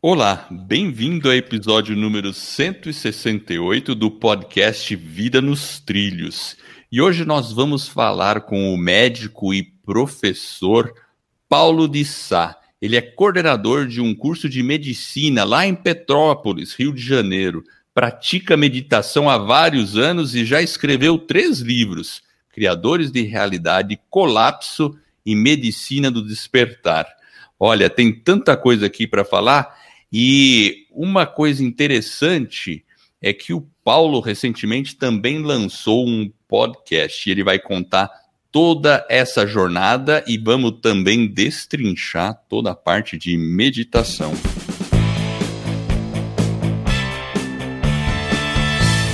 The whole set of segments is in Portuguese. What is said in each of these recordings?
Olá, bem-vindo ao episódio número 168 do podcast Vida nos Trilhos. E hoje nós vamos falar com o médico e professor Paulo de Sá. Ele é coordenador de um curso de medicina lá em Petrópolis, Rio de Janeiro. Pratica meditação há vários anos e já escreveu três livros: Criadores de Realidade, Colapso e Medicina do Despertar. Olha, tem tanta coisa aqui para falar e uma coisa interessante é que o Paulo recentemente também lançou um podcast. Ele vai contar toda essa jornada e vamos também destrinchar toda a parte de meditação.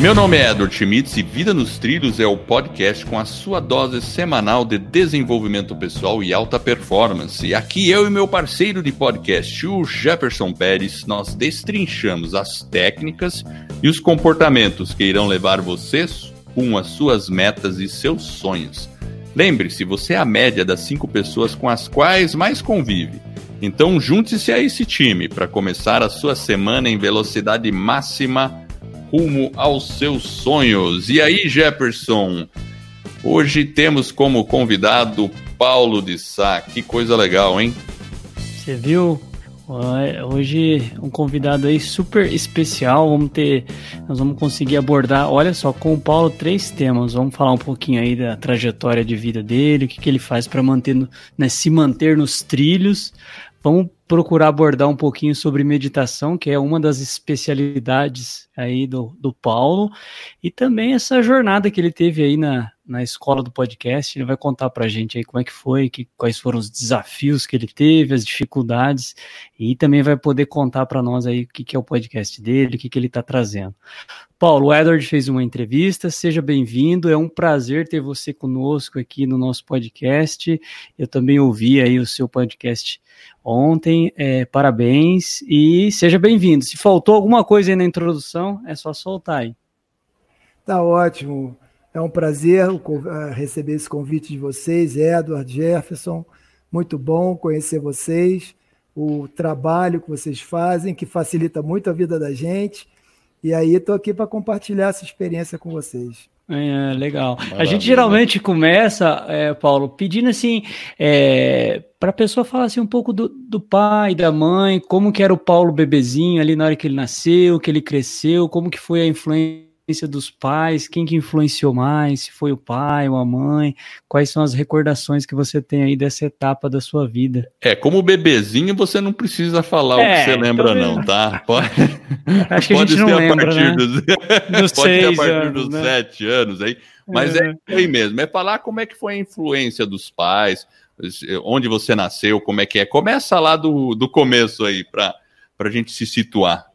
Meu nome é Edward Schmitz e Vida nos Trilhos é o podcast com a sua dose semanal de desenvolvimento pessoal e alta performance. Aqui eu e meu parceiro de podcast, o Jefferson Pérez, nós destrinchamos as técnicas e os comportamentos que irão levar vocês com as suas metas e seus sonhos. Lembre-se, você é a média das cinco pessoas com as quais mais convive. Então junte-se a esse time para começar a sua semana em velocidade máxima rumo aos seus sonhos. E aí, Jefferson? Hoje temos como convidado Paulo de Sá. Que coisa legal, hein? Você viu? Hoje um convidado aí super especial. Vamos ter, nós vamos conseguir abordar, olha só, com o Paulo três temas. Vamos falar um pouquinho aí da trajetória de vida dele, o que, que ele faz para manter, né, se manter nos trilhos. Vamos procurar abordar um pouquinho sobre meditação, que é uma das especialidades aí do, do Paulo, e também essa jornada que ele teve aí na, na escola do podcast. Ele vai contar para a gente aí como é que foi, que, quais foram os desafios que ele teve, as dificuldades, e também vai poder contar para nós aí o que, que é o podcast dele, o que, que ele está trazendo. Paulo, o Edward fez uma entrevista, seja bem-vindo, é um prazer ter você conosco aqui no nosso podcast. Eu também ouvi aí o seu podcast ontem. É, parabéns e seja bem-vindo. Se faltou alguma coisa aí na introdução, é só soltar aí. Tá ótimo. É um prazer receber esse convite de vocês, Edward Jefferson. Muito bom conhecer vocês, o trabalho que vocês fazem, que facilita muito a vida da gente. E aí, estou aqui para compartilhar essa experiência com vocês. É, legal. Maravilha. A gente geralmente começa, é, Paulo, pedindo assim, é, para a pessoa falar assim um pouco do, do pai, da mãe, como que era o Paulo bebezinho ali na hora que ele nasceu, que ele cresceu, como que foi a influência dos pais, quem que influenciou mais, se foi o pai ou a mãe, quais são as recordações que você tem aí dessa etapa da sua vida. É, como bebezinho você não precisa falar é, o que é, você lembra então... não, tá? Pode, Acho que pode a gente não lembra, a né? dos, dos pode ser a partir anos, dos né? sete anos aí, mas é. é aí mesmo, é falar como é que foi a influência dos pais, onde você nasceu, como é que é. Começa lá do, do começo aí, para a gente se situar.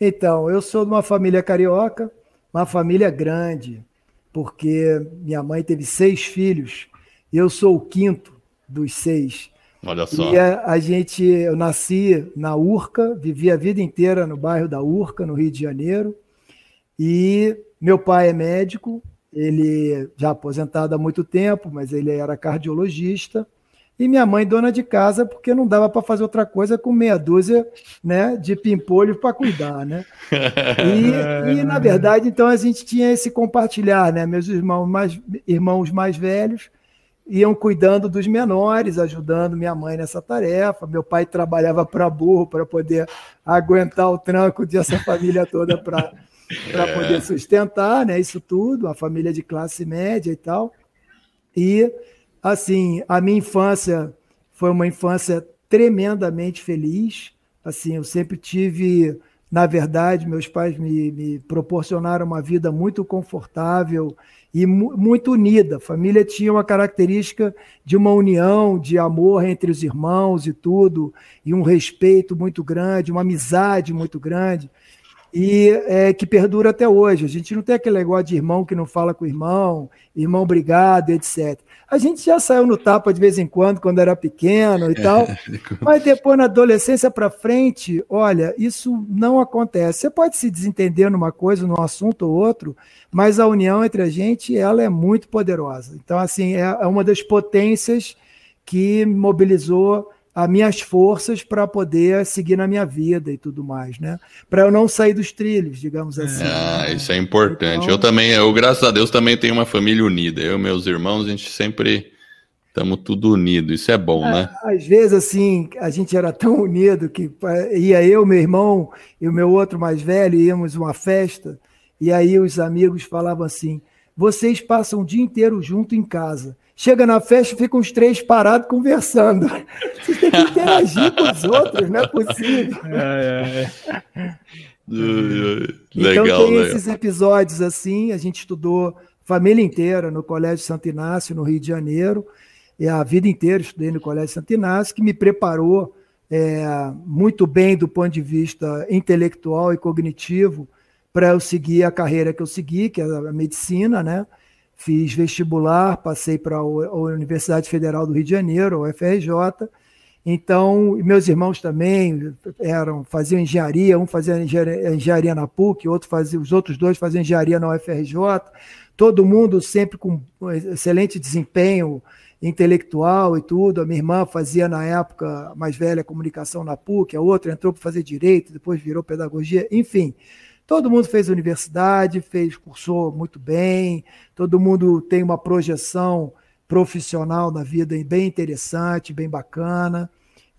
Então, eu sou de uma família carioca, uma família grande, porque minha mãe teve seis filhos e eu sou o quinto dos seis. Olha só. E a, a, gente, eu nasci na Urca, vivi a vida inteira no bairro da Urca, no Rio de Janeiro. E meu pai é médico, ele já aposentado há muito tempo, mas ele era cardiologista e minha mãe dona de casa, porque não dava para fazer outra coisa com meia dúzia né, de pimpolho para cuidar, né? E, e, na verdade, então a gente tinha esse compartilhar, né? Meus irmãos mais, irmãos mais velhos iam cuidando dos menores, ajudando minha mãe nessa tarefa. Meu pai trabalhava para burro para poder aguentar o tranco dessa família toda para para poder sustentar, né? Isso tudo, a família de classe média e tal. E assim, a minha infância foi uma infância tremendamente feliz. Assim, eu sempre tive, na verdade, meus pais me, me proporcionaram uma vida muito confortável e mu muito unida. A família tinha uma característica de uma união, de amor entre os irmãos e tudo, e um respeito muito grande, uma amizade muito grande e é, que perdura até hoje. A gente não tem aquele negócio de irmão que não fala com o irmão, irmão brigado, etc. A gente já saiu no tapa de vez em quando, quando era pequeno e tal, mas depois na adolescência para frente, olha, isso não acontece. Você pode se desentender numa coisa, num assunto ou outro, mas a união entre a gente, ela é muito poderosa. Então, assim, é, é uma das potências que mobilizou as minhas forças para poder seguir na minha vida e tudo mais, né? Para eu não sair dos trilhos, digamos assim. Ah, isso é importante. Então, eu também, eu graças a Deus também tenho uma família unida. Eu e meus irmãos, a gente sempre estamos tudo unido. Isso é bom, é, né? Às vezes assim, a gente era tão unido que ia eu, meu irmão e o meu outro mais velho íamos uma festa e aí os amigos falavam assim: "Vocês passam o dia inteiro junto em casa. Chega na festa, ficam os três parados conversando. Você tem que interagir com os outros, não é possível. É, é, é. então legal, tem legal. esses episódios assim, a gente estudou família inteira no Colégio Santo Inácio, no Rio de Janeiro, e a vida inteira estudei no Colégio Santo Inácio, que me preparou é, muito bem do ponto de vista intelectual e cognitivo para eu seguir a carreira que eu segui, que é a medicina, né? Fiz vestibular, passei para a Universidade Federal do Rio de Janeiro, a UFRJ. Então, meus irmãos também eram faziam engenharia, um fazia engenharia na PUC, outro fazia, os outros dois faziam engenharia na UFRJ. Todo mundo sempre com excelente desempenho intelectual e tudo. A minha irmã fazia na época mais velha comunicação na PUC, a outra entrou para fazer direito, depois virou pedagogia, enfim. Todo mundo fez universidade, fez, cursou muito bem, todo mundo tem uma projeção profissional na vida bem interessante, bem bacana.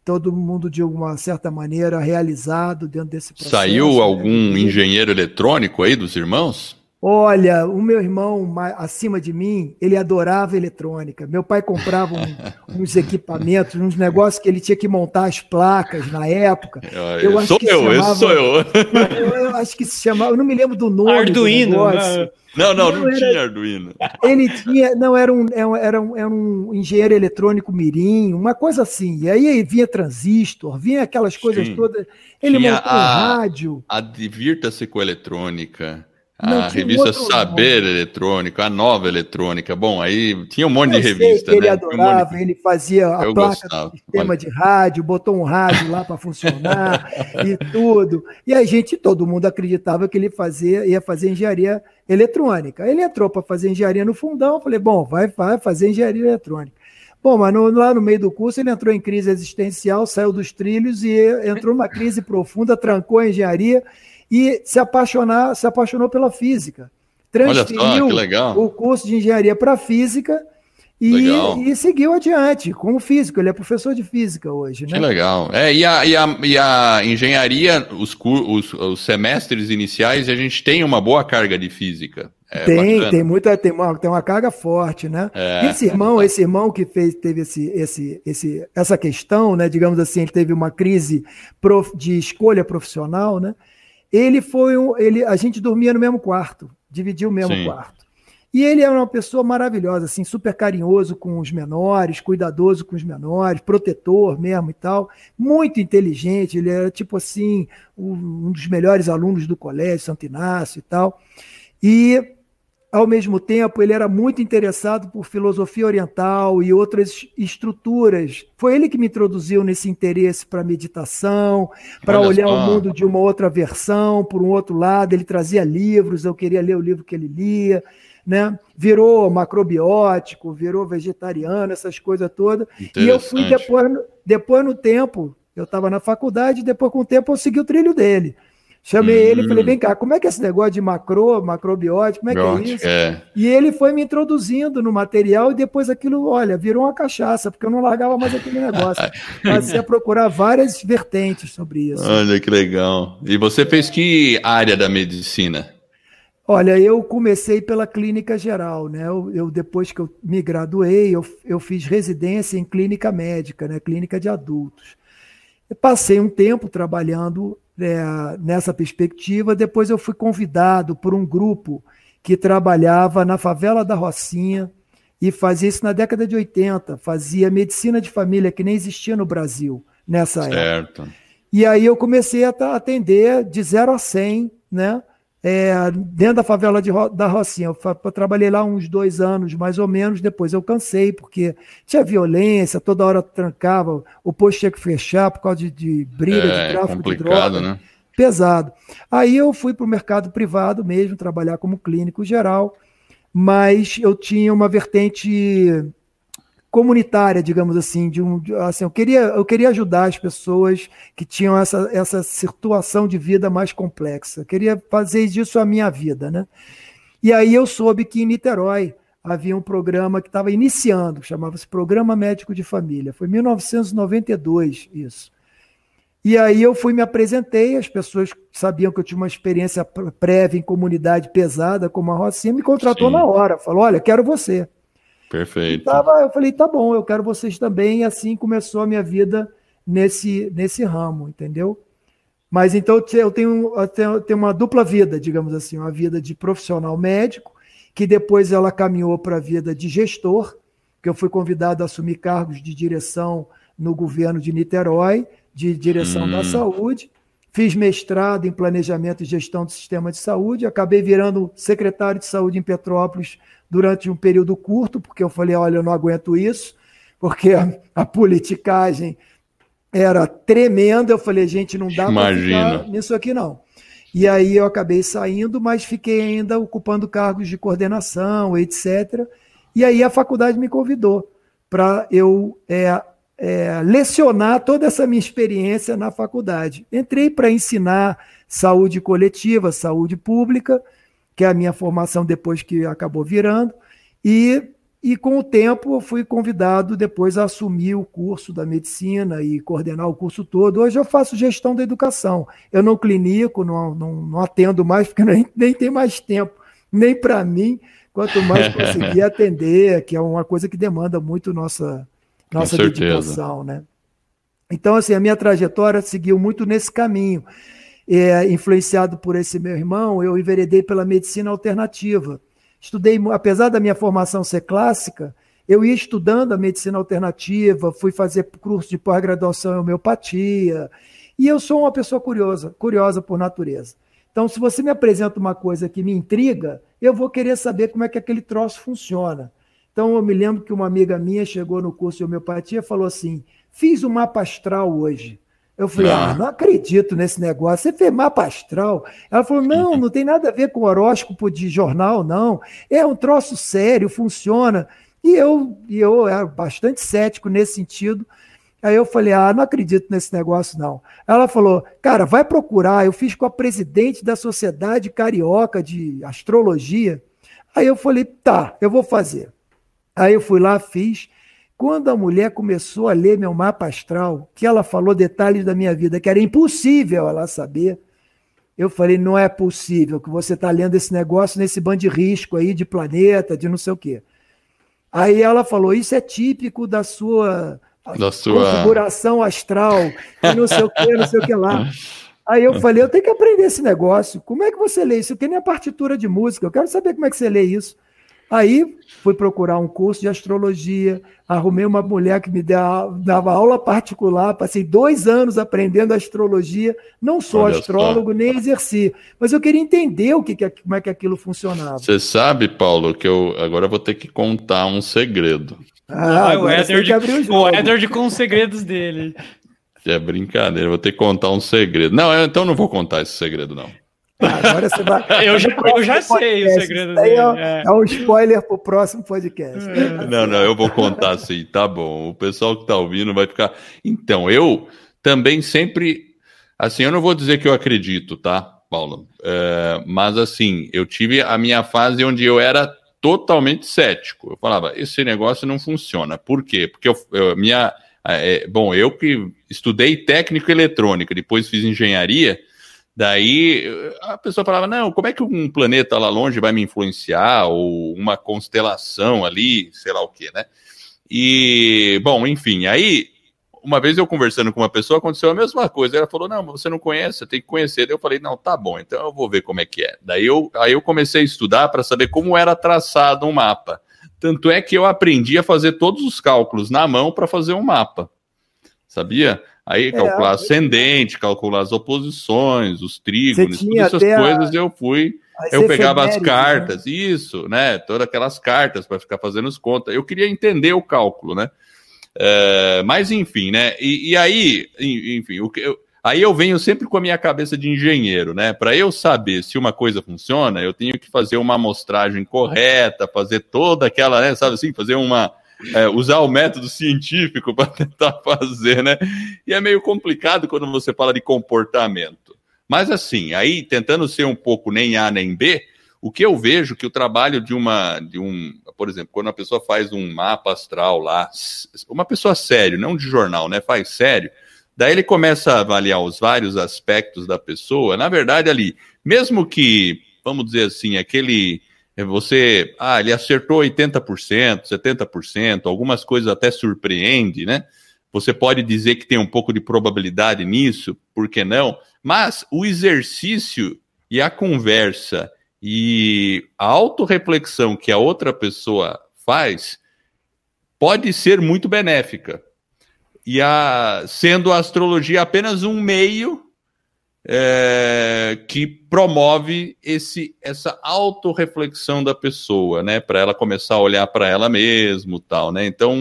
Todo mundo, de uma certa maneira, realizado dentro desse processo. Saiu né? algum engenheiro eletrônico aí dos irmãos? Olha, o meu irmão acima de mim, ele adorava eletrônica. Meu pai comprava um, uns equipamentos, uns negócios que ele tinha que montar as placas na época. Eu acho sou que eu, chamava, sou eu. Eu acho que se chamava, eu não me lembro do nome. Arduino. Do né? não, não, não, não era, tinha Arduino. Ele tinha, não, era um, era um, era um engenheiro eletrônico mirim, uma coisa assim. E aí vinha transistor, vinha aquelas coisas Sim. todas. Ele tinha montou a, um rádio. A Divirta-se com eletrônica a revista Saber nome. Eletrônica, a Nova Eletrônica. Bom, aí tinha um monte eu de revista. Né? Ele adorava, um de... ele fazia a eu placa gostava. do sistema de rádio, botou um rádio lá para funcionar e tudo. E a gente, todo mundo acreditava que ele fazia, ia fazer engenharia eletrônica. Ele entrou para fazer engenharia no fundão, eu falei, bom, vai, vai fazer engenharia eletrônica. Bom, mas no, lá no meio do curso ele entrou em crise existencial, saiu dos trilhos e entrou numa crise profunda, trancou a engenharia e se apaixonar, se apaixonou pela física. Transferiu só, o curso de engenharia para física e, e, seguiu adiante como físico. Ele é professor de física hoje. Né? Que legal. É, e, a, e, a, e a engenharia, os, os, os semestres iniciais, a gente tem uma boa carga de física. É tem, bacana. tem muita, tem uma, tem uma carga forte, né? É, esse irmão, é esse irmão que fez, teve esse, esse, esse, essa questão, né? Digamos assim, ele teve uma crise prof, de escolha profissional, né? Ele foi um, ele, a gente dormia no mesmo quarto, dividia o mesmo Sim. quarto. E ele era uma pessoa maravilhosa, assim, super carinhoso com os menores, cuidadoso com os menores, protetor mesmo e tal, muito inteligente. Ele era tipo assim um dos melhores alunos do colégio Santo Inácio e tal. E ao mesmo tempo, ele era muito interessado por filosofia oriental e outras estruturas. Foi ele que me introduziu nesse interesse para meditação, para olhar só. o mundo de uma outra versão, por um outro lado. Ele trazia livros, eu queria ler o livro que ele lia. Né? Virou macrobiótico, virou vegetariano, essas coisas todas. E eu fui depois, depois no tempo, eu estava na faculdade, depois com o tempo eu segui o trilho dele. Chamei ele e falei, hum. vem cá, como é que é esse negócio de macro, macrobiótico, como é Biótico, que é isso? É. E ele foi me introduzindo no material e depois aquilo, olha, virou uma cachaça, porque eu não largava mais aquele negócio. Passei a procurar várias vertentes sobre isso. Olha que legal. E você fez que área da medicina? Olha, eu comecei pela clínica geral, né? Eu, eu depois que eu me graduei, eu, eu fiz residência em clínica médica, né? Clínica de adultos. Eu passei um tempo trabalhando é, nessa perspectiva. Depois eu fui convidado por um grupo que trabalhava na favela da Rocinha e fazia isso na década de 80, fazia medicina de família que nem existia no Brasil nessa certo. época. E aí eu comecei a atender de 0 a 100, né? É, dentro da favela de, da Rocinha. Eu, eu, trabalhei lá uns dois anos, mais ou menos, depois eu cansei, porque tinha violência, toda hora trancava, o posto tinha que fechar por causa de, de briga, é, de tráfico de droga. Né? Pesado. Aí eu fui para o mercado privado mesmo, trabalhar como clínico geral, mas eu tinha uma vertente comunitária, digamos assim, de um, assim, eu queria, eu queria ajudar as pessoas que tinham essa, essa situação de vida mais complexa. Eu queria fazer disso a minha vida, né? E aí eu soube que em Niterói havia um programa que estava iniciando, chamava-se Programa Médico de Família. Foi em 1992 isso. E aí eu fui me apresentei, as pessoas sabiam que eu tinha uma experiência prévia em comunidade pesada como a Rocinha, me contratou Sim. na hora, falou: "Olha, quero você". Perfeito. Tava, eu falei, tá bom, eu quero vocês também. E assim começou a minha vida nesse, nesse ramo, entendeu? Mas então eu tenho, eu tenho uma dupla vida, digamos assim, uma vida de profissional médico, que depois ela caminhou para a vida de gestor, que eu fui convidado a assumir cargos de direção no governo de Niterói, de direção hum. da saúde. Fiz mestrado em planejamento e gestão do sistema de saúde, acabei virando secretário de saúde em Petrópolis durante um período curto, porque eu falei: olha, eu não aguento isso, porque a, a politicagem era tremenda. Eu falei: gente, não dá para ficar nisso aqui não. E aí eu acabei saindo, mas fiquei ainda ocupando cargos de coordenação, etc. E aí a faculdade me convidou para eu é, é, lecionar toda essa minha experiência na faculdade. Entrei para ensinar saúde coletiva, saúde pública, que é a minha formação depois que acabou virando, e, e com o tempo eu fui convidado depois a assumir o curso da medicina e coordenar o curso todo. Hoje eu faço gestão da educação. Eu não clinico, não, não, não atendo mais, porque nem, nem tem mais tempo, nem para mim, quanto mais conseguir atender, que é uma coisa que demanda muito nossa, nossa dedicação, né? Então, assim, a minha trajetória seguiu muito nesse caminho é, influenciado por esse meu irmão, eu enveredei pela medicina alternativa. Estudei, apesar da minha formação ser clássica, eu ia estudando a medicina alternativa, fui fazer curso de pós-graduação em homeopatia, e eu sou uma pessoa curiosa, curiosa por natureza. Então, se você me apresenta uma coisa que me intriga, eu vou querer saber como é que aquele troço funciona. Então, eu me lembro que uma amiga minha chegou no curso de homeopatia e falou assim: fiz o um mapa astral hoje. Eu falei, ah. ah, não acredito nesse negócio. Você fez mapa astral? Ela falou, não, não tem nada a ver com horóscopo de jornal, não. É um troço sério, funciona. E eu, e eu era bastante cético nesse sentido. Aí eu falei, ah, não acredito nesse negócio, não. Ela falou, cara, vai procurar. Eu fiz com a presidente da Sociedade Carioca de Astrologia. Aí eu falei, tá, eu vou fazer. Aí eu fui lá, fiz. Quando a mulher começou a ler meu mapa astral, que ela falou detalhes da minha vida que era impossível ela saber, eu falei: não é possível que você está lendo esse negócio nesse bando de risco aí de planeta, de não sei o quê. Aí ela falou: isso é típico da sua, da sua... configuração astral, e não sei o quê, não sei o que lá. Aí eu falei: eu tenho que aprender esse negócio. Como é que você lê isso? Eu quero nem a partitura de música, eu quero saber como é que você lê isso. Aí fui procurar um curso de astrologia, arrumei uma mulher que me dava aula particular, passei dois anos aprendendo astrologia, não sou Olha astrólogo, só. nem exerci, mas eu queria entender o que, como é que aquilo funcionava. Você sabe, Paulo, que eu agora vou ter que contar um segredo. Ah, ah o Edward, o, o Edward com os segredos dele. É brincadeira, vou ter que contar um segredo. Não, então não vou contar esse segredo, não. Agora você vai. eu já, eu já sei o segredo dele. É, é. um spoiler pro próximo podcast. É. Não, não, eu vou contar assim, tá bom. O pessoal que tá ouvindo vai ficar. Então, eu também sempre. Assim, eu não vou dizer que eu acredito, tá, Paulo? É, mas assim, eu tive a minha fase onde eu era totalmente cético. Eu falava, esse negócio não funciona. Por quê? Porque eu, eu minha. É, bom, eu que estudei técnico eletrônica, depois fiz engenharia. Daí a pessoa falava: não, como é que um planeta lá longe vai me influenciar? Ou uma constelação ali, sei lá o que, né? E, bom, enfim, aí uma vez eu conversando com uma pessoa, aconteceu a mesma coisa. Ela falou: Não, você não conhece, tem que conhecer. Daí eu falei: Não, tá bom, então eu vou ver como é que é. Daí eu, aí eu comecei a estudar para saber como era traçado um mapa. Tanto é que eu aprendi a fazer todos os cálculos na mão para fazer um mapa. Sabia? Aí é, calcular ascendente, calcular as oposições, os trígonos, todas essas coisas a... eu fui. eu pegava as né? cartas, né? isso, né? Todas aquelas cartas para ficar fazendo as contas. Eu queria entender o cálculo, né? É, mas enfim, né? E, e aí, enfim, o que eu, aí eu venho sempre com a minha cabeça de engenheiro, né? Para eu saber se uma coisa funciona, eu tenho que fazer uma amostragem correta, fazer toda aquela, né? Sabe assim, fazer uma é, usar o método científico para tentar fazer, né? E é meio complicado quando você fala de comportamento. Mas assim, aí tentando ser um pouco nem A nem B, o que eu vejo que o trabalho de uma, de um, por exemplo, quando a pessoa faz um mapa astral lá, uma pessoa sério, não de jornal, né? Faz sério. Daí ele começa a avaliar os vários aspectos da pessoa. Na verdade, ali, mesmo que, vamos dizer assim, aquele você, ah, ele acertou 80%, 70%, algumas coisas até surpreende, né? Você pode dizer que tem um pouco de probabilidade nisso, por que não? Mas o exercício e a conversa e a autorreflexão que a outra pessoa faz pode ser muito benéfica. E a, sendo a astrologia apenas um meio é, que promove esse, essa autorreflexão da pessoa, né? Para ela começar a olhar para ela mesmo tal, né? Então,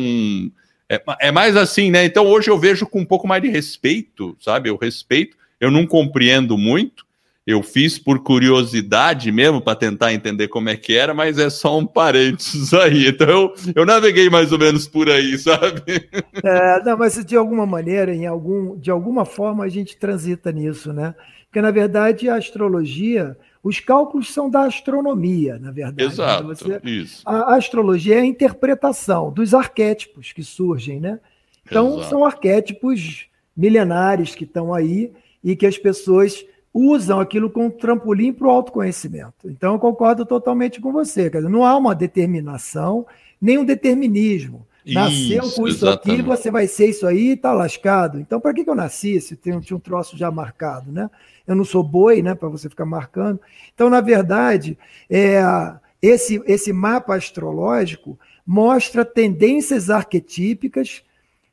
é, é, mais assim, né? Então, hoje eu vejo com um pouco mais de respeito, sabe? Eu respeito, eu não compreendo muito, eu fiz por curiosidade mesmo, para tentar entender como é que era, mas é só um parênteses aí. Então eu, eu naveguei mais ou menos por aí, sabe? É, não, mas de alguma maneira, em algum, de alguma forma, a gente transita nisso, né? Porque, na verdade, a astrologia, os cálculos são da astronomia, na verdade. Né? Exato? Você, isso. A, a, astrologia é a interpretação dos arquétipos que surgem, né? Então, Exato. são arquétipos milenares que estão aí e que as pessoas usam aquilo como trampolim para o autoconhecimento. Então, eu concordo totalmente com você. Dizer, não há uma determinação, nem um determinismo. Nasceu isso, com isso exatamente. aqui, você vai ser isso aí e está lascado. Então, para que, que eu nasci se tinha um troço já marcado? Né? Eu não sou boi né, para você ficar marcando. Então, na verdade, é, esse, esse mapa astrológico mostra tendências arquetípicas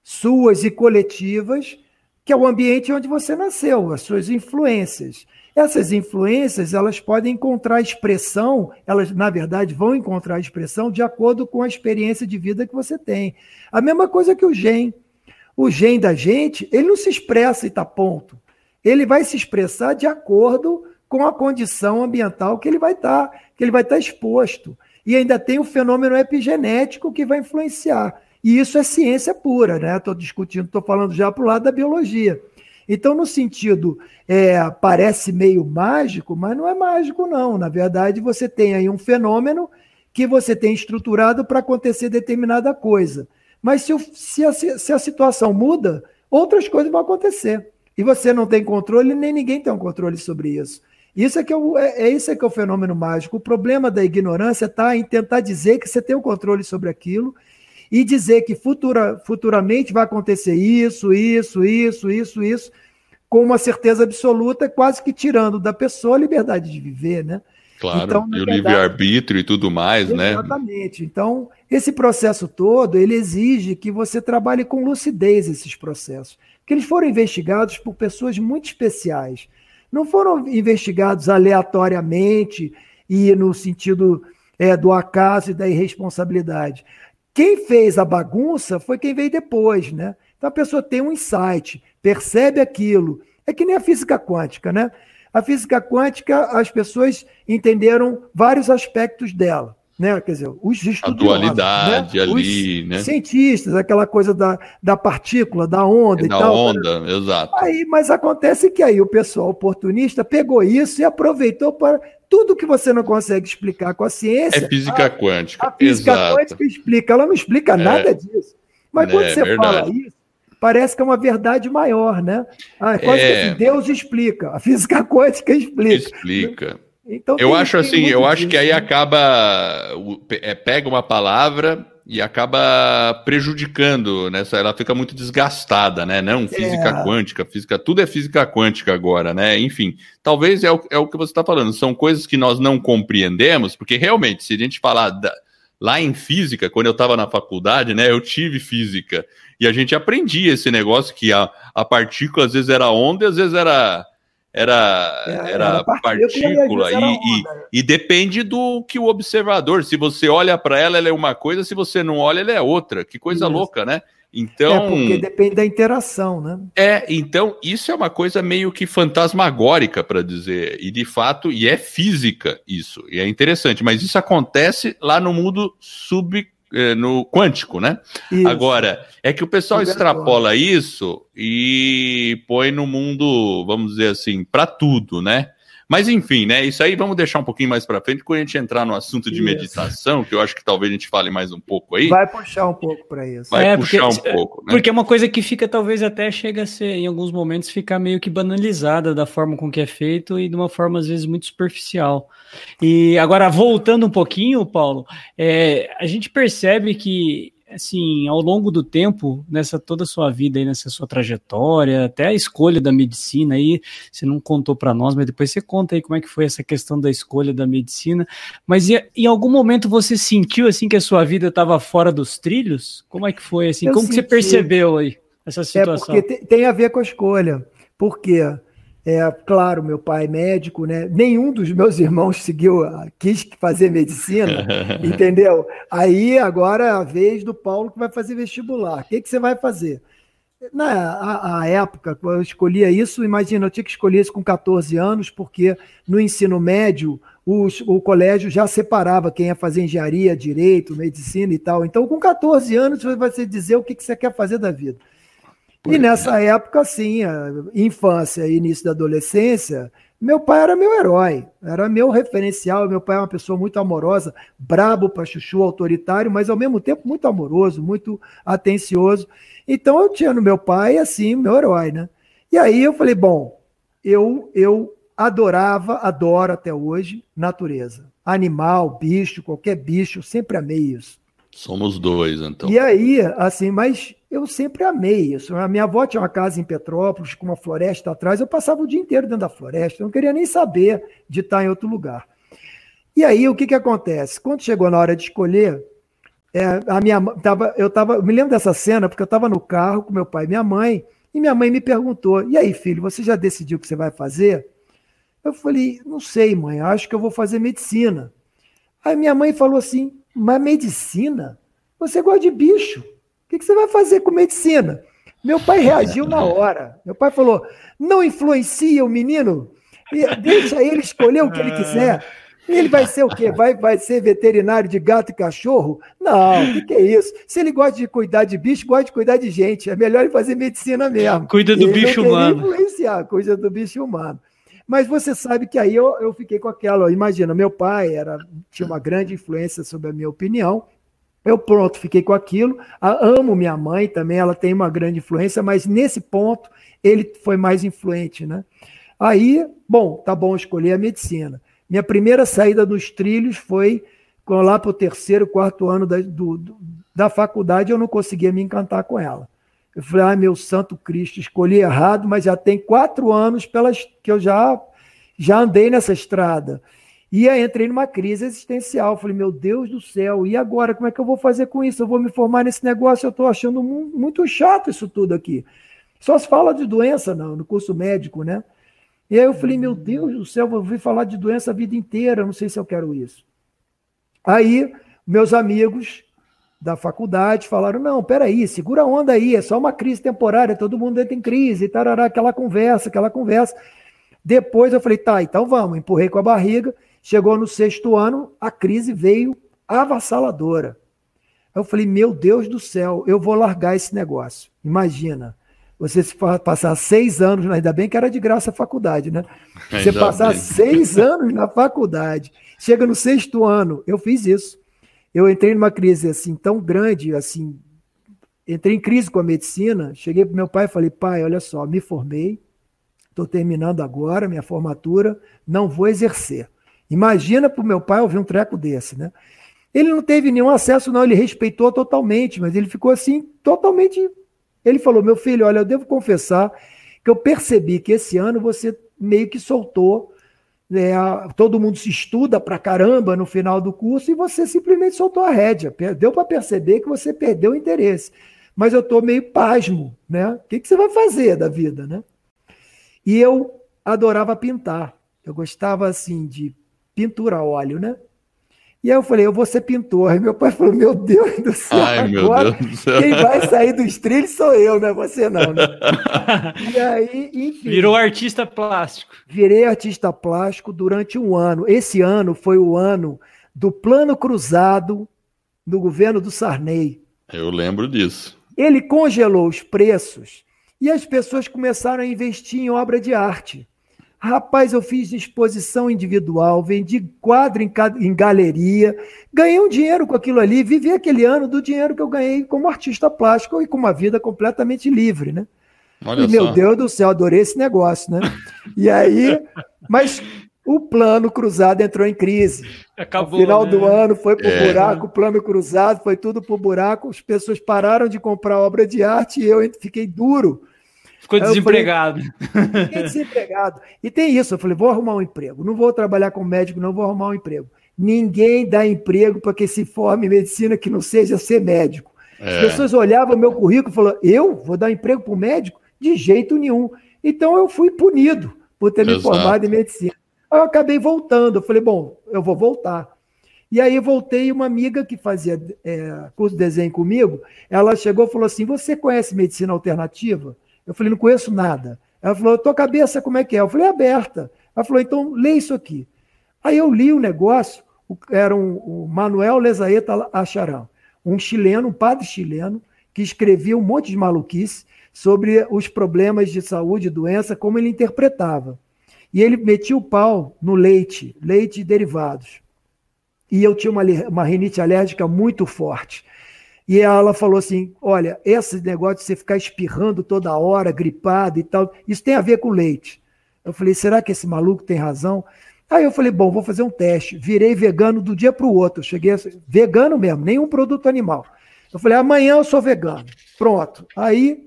suas e coletivas que é o ambiente onde você nasceu, as suas influências. Essas influências, elas podem encontrar expressão, elas, na verdade, vão encontrar expressão de acordo com a experiência de vida que você tem. A mesma coisa que o gen. O gen da gente, ele não se expressa e está ponto. Ele vai se expressar de acordo com a condição ambiental que ele vai estar, tá, que ele vai estar tá exposto. E ainda tem o fenômeno epigenético que vai influenciar. E isso é ciência pura, né? Estou discutindo, estou falando já para o lado da biologia. Então, no sentido, é, parece meio mágico, mas não é mágico, não. Na verdade, você tem aí um fenômeno que você tem estruturado para acontecer determinada coisa. Mas se, o, se, a, se a situação muda, outras coisas vão acontecer. E você não tem controle, nem ninguém tem um controle sobre isso. Isso é que é, o, é, é isso é que é o fenômeno mágico. O problema da ignorância está em tentar dizer que você tem o um controle sobre aquilo e dizer que futura, futuramente vai acontecer isso, isso, isso, isso, isso, com uma certeza absoluta, quase que tirando da pessoa a liberdade de viver, né? Claro, então, e o livre-arbítrio e tudo mais, exatamente. né? Exatamente. Então, esse processo todo, ele exige que você trabalhe com lucidez esses processos. Porque eles foram investigados por pessoas muito especiais. Não foram investigados aleatoriamente e no sentido é, do acaso e da irresponsabilidade. Quem fez a bagunça foi quem veio depois, né? Então a pessoa tem um insight, percebe aquilo. É que nem a física quântica, né? A física quântica, as pessoas entenderam vários aspectos dela. Né? Quer dizer, os estudiosos, a dualidade né? ali, os né? cientistas, aquela coisa da, da partícula, da onda é e da tal. onda, né? exato. Aí, mas acontece que aí o pessoal oportunista pegou isso e aproveitou para tudo que você não consegue explicar com a ciência. É física a, quântica. A física Exato. quântica explica. Ela não explica é, nada disso. Mas quando é, você verdade. fala isso, parece que é uma verdade maior, né? Ah, é quase é... que assim, Deus explica. A física quântica explica. Explica. Então, eu tem, acho assim, eu acho disso, que aí né? acaba é, pega uma palavra e acaba prejudicando nessa, ela fica muito desgastada, né? Não, física é. quântica, física, tudo é física quântica agora, né? Enfim, talvez é o, é o que você está falando, são coisas que nós não compreendemos, porque realmente, se a gente falar da, lá em física, quando eu estava na faculdade, né? Eu tive física e a gente aprendia esse negócio que a, a partícula às vezes era onda e às vezes era era, é, era, era partícula, e, e, e, depende do que o observador. Se você olha para ela, ela é uma coisa, se você não olha, ela é outra. Que coisa isso. louca, né? Então, é porque depende da interação, né? É, então isso é uma coisa meio que fantasmagórica para dizer, e de fato, e é física isso, e é interessante, mas isso acontece lá no mundo sub é, no quântico, né? Isso. Agora, é que o pessoal extrapola isso e põe no mundo, vamos dizer assim, para tudo, né? Mas enfim, né? Isso aí vamos deixar um pouquinho mais para frente quando a gente entrar no assunto de isso. meditação, que eu acho que talvez a gente fale mais um pouco aí. Vai puxar um pouco para isso. Vai é, puxar porque, um pouco, né? Porque é uma coisa que fica, talvez até chega a ser, em alguns momentos, ficar meio que banalizada da forma com que é feito e de uma forma, às vezes, muito superficial. E agora, voltando um pouquinho, Paulo, é, a gente percebe que assim, ao longo do tempo, nessa toda a sua vida aí, nessa sua trajetória, até a escolha da medicina aí, você não contou para nós, mas depois você conta aí como é que foi essa questão da escolha da medicina. Mas em algum momento você sentiu assim que a sua vida estava fora dos trilhos? Como é que foi assim? Eu como que você percebeu aí essa situação? É porque tem a ver com a escolha. Por quê? É, claro, meu pai é médico, né? Nenhum dos meus irmãos seguiu, quis fazer medicina, entendeu? Aí agora é a vez do Paulo que vai fazer vestibular. O que, que você vai fazer? Na a, a época, quando eu escolhia isso, imagina, eu tinha que escolher isso com 14 anos, porque no ensino médio os, o colégio já separava quem ia fazer engenharia, direito, medicina e tal. Então, com 14 anos, você vai dizer o que, que você quer fazer da vida. E nessa época, sim, infância e início da adolescência, meu pai era meu herói, era meu referencial. Meu pai é uma pessoa muito amorosa, brabo para chuchu, autoritário, mas ao mesmo tempo muito amoroso, muito atencioso. Então eu tinha no meu pai, assim, meu herói, né? E aí eu falei, bom, eu, eu adorava, adoro até hoje, natureza. Animal, bicho, qualquer bicho, sempre amei isso. Somos dois, então. E aí, assim, mas eu sempre amei isso. A minha avó tinha uma casa em Petrópolis, com uma floresta atrás, eu passava o dia inteiro dentro da floresta, eu não queria nem saber de estar em outro lugar. E aí, o que, que acontece? Quando chegou na hora de escolher, é, a minha tava, eu tava, me lembro dessa cena, porque eu estava no carro com meu pai e minha mãe, e minha mãe me perguntou: E aí, filho, você já decidiu o que você vai fazer? Eu falei: Não sei, mãe, acho que eu vou fazer medicina. Aí minha mãe falou assim: Mas medicina? Você gosta de bicho? O que, que você vai fazer com medicina? Meu pai reagiu na hora. Meu pai falou: não influencia o menino, deixa ele escolher o que ele quiser. Ele vai ser o quê? Vai, vai ser veterinário de gato e cachorro? Não, o que, que, é isso? Se ele gosta de cuidar de bicho, gosta de cuidar de gente. É melhor ele fazer medicina mesmo. Cuida do ele bicho humano. influenciar, cuida do bicho humano. Mas você sabe que aí eu, eu fiquei com aquela. Imagina, meu pai era, tinha uma grande influência sobre a minha opinião. Eu pronto, fiquei com aquilo. amo minha mãe também, ela tem uma grande influência, mas nesse ponto ele foi mais influente, né? Aí, bom, tá bom, escolhi a medicina. Minha primeira saída dos trilhos foi lá para o terceiro, quarto ano da, do, da faculdade, eu não conseguia me encantar com ela. Eu falei, ai meu santo Cristo, escolhi errado, mas já tem quatro anos pelas que eu já, já andei nessa estrada. E aí entrei numa crise existencial. Falei, meu Deus do céu, e agora? Como é que eu vou fazer com isso? Eu vou me formar nesse negócio? Eu estou achando muito chato isso tudo aqui. Só se fala de doença não, no curso médico, né? E aí eu falei, meu Deus do céu, vou ouvir falar de doença a vida inteira, não sei se eu quero isso. Aí, meus amigos da faculdade falaram, não, peraí, segura a onda aí, é só uma crise temporária, todo mundo entra em crise, tarará, aquela conversa, aquela conversa. Depois eu falei, tá, então vamos, empurrei com a barriga, Chegou no sexto ano, a crise veio avassaladora. Eu falei, meu Deus do céu, eu vou largar esse negócio. Imagina, você passar seis anos, ainda bem que era de graça a faculdade, né? Você passar bem. seis anos na faculdade, chega no sexto ano, eu fiz isso. Eu entrei numa crise assim tão grande, assim, entrei em crise com a medicina. Cheguei para meu pai e falei, pai, olha só, me formei, estou terminando agora minha formatura, não vou exercer. Imagina para o meu pai ouvir um treco desse, né? Ele não teve nenhum acesso, não, ele respeitou totalmente, mas ele ficou assim, totalmente. Ele falou: Meu filho, olha, eu devo confessar que eu percebi que esse ano você meio que soltou. Né, todo mundo se estuda pra caramba no final do curso e você simplesmente soltou a rédea. Deu para perceber que você perdeu o interesse. Mas eu estou meio pasmo, né? O que, que você vai fazer da vida, né? E eu adorava pintar. Eu gostava assim de pintura a óleo, né? E aí eu falei, eu vou ser pintor. Aí meu pai falou, meu Deus do céu, Ai, agora céu. quem vai sair dos trilhos sou eu, não é você não, né? e aí, enfim. Virou artista plástico. Virei artista plástico durante um ano. Esse ano foi o ano do plano cruzado no governo do Sarney. Eu lembro disso. Ele congelou os preços e as pessoas começaram a investir em obra de arte. Rapaz, eu fiz exposição individual, vendi quadro em, em, galeria, ganhei um dinheiro com aquilo ali, vivi aquele ano do dinheiro que eu ganhei como artista plástico e com uma vida completamente livre, né? Olha e, só. meu Deus do céu, adorei esse negócio, né? E aí, mas o plano cruzado entrou em crise. Acabou, no final né? do ano foi pro é. buraco, o plano cruzado foi tudo pro buraco, as pessoas pararam de comprar obra de arte e eu fiquei duro. Ficou desempregado. Falei, fiquei desempregado. E tem isso, eu falei, vou arrumar um emprego. Não vou trabalhar como médico, não vou arrumar um emprego. Ninguém dá emprego para que se forme em medicina que não seja ser médico. É. As pessoas olhavam meu currículo e falavam, eu vou dar emprego para o médico? De jeito nenhum. Então eu fui punido por ter Exato. me formado em medicina. Aí eu acabei voltando. Eu falei, bom, eu vou voltar. E aí voltei uma amiga que fazia é, curso de desenho comigo, ela chegou e falou assim: Você conhece medicina alternativa? Eu falei, não conheço nada. Ela falou, tua cabeça como é que é? Eu falei, aberta. Ela falou, então lê isso aqui. Aí eu li o negócio, era um, o Manuel Lezaeta Acharão, um chileno, um padre chileno, que escrevia um monte de maluquice sobre os problemas de saúde e doença, como ele interpretava. E ele metia o pau no leite, leite e derivados. E eu tinha uma, uma rinite alérgica muito forte. E ela falou assim: olha, esse negócio de você ficar espirrando toda hora, gripado e tal, isso tem a ver com leite. Eu falei: será que esse maluco tem razão? Aí eu falei: bom, vou fazer um teste. Virei vegano do dia para o outro. Cheguei a... vegano mesmo, nenhum produto animal. Eu falei: amanhã eu sou vegano. Pronto. Aí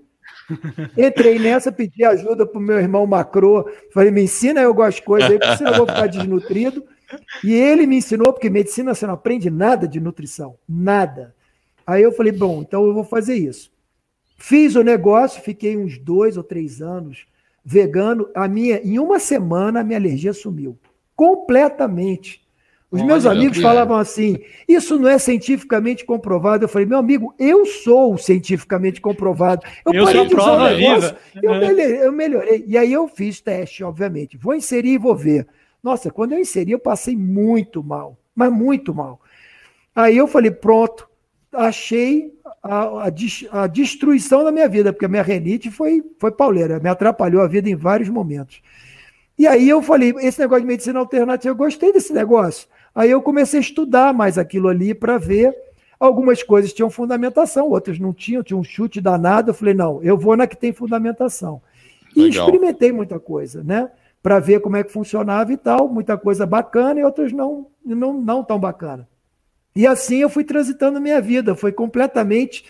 entrei nessa, pedi ajuda para o meu irmão Macro. Falei: me ensina algumas coisas aí, porque senão eu vou ficar desnutrido. E ele me ensinou, porque medicina você não aprende nada de nutrição, nada. Aí eu falei, bom, então eu vou fazer isso. Fiz o negócio, fiquei uns dois ou três anos vegano. A minha, em uma semana, a minha alergia sumiu. Completamente. Os Olha, meus amigos falavam assim: isso não é cientificamente comprovado. Eu falei, meu amigo, eu sou cientificamente comprovado. Eu, eu parei de usar o negócio, eu melhorei, eu melhorei. E aí eu fiz teste, obviamente. Vou inserir e vou ver. Nossa, quando eu inseri, eu passei muito mal, mas muito mal. Aí eu falei, pronto, achei a, a, a, destruição da minha vida, porque a minha renite foi, foi pauleira, me atrapalhou a vida em vários momentos. E aí eu falei, esse negócio de medicina alternativa, eu gostei desse negócio. Aí eu comecei a estudar mais aquilo ali para ver. Algumas coisas tinham fundamentação, outras não tinham, tinha um chute danado. Eu falei, não, eu vou na que tem fundamentação. E Legal. experimentei muita coisa, né? Para ver como é que funcionava e tal, muita coisa bacana e outras não, não, não tão bacana. E assim eu fui transitando a minha vida, foi completamente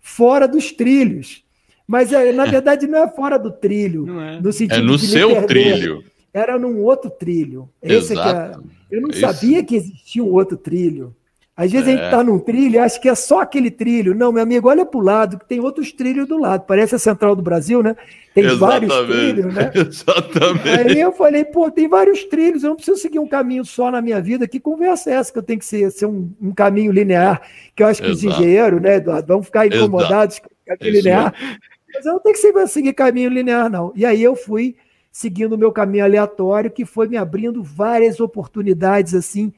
fora dos trilhos. Mas é, na verdade não é fora do trilho, é. no sentido é no seu trilho. Era num outro trilho. Esse é, eu não Isso. sabia que existia um outro trilho. Às vezes é. a gente está num trilho e acha que é só aquele trilho. Não, meu amigo, olha para o lado, que tem outros trilhos do lado. Parece a Central do Brasil, né? Tem Exatamente. vários trilhos, né? Exatamente. Aí eu falei, pô, tem vários trilhos, eu não preciso seguir um caminho só na minha vida. Que conversa é essa que eu tenho que ser, ser um, um caminho linear? Que eu acho que Exato. os engenheiros, né, Eduardo, vão ficar incomodados Exato. com caminho linear. Mas eu não tenho que seguir caminho linear, não. E aí eu fui seguindo o meu caminho aleatório, que foi me abrindo várias oportunidades, assim,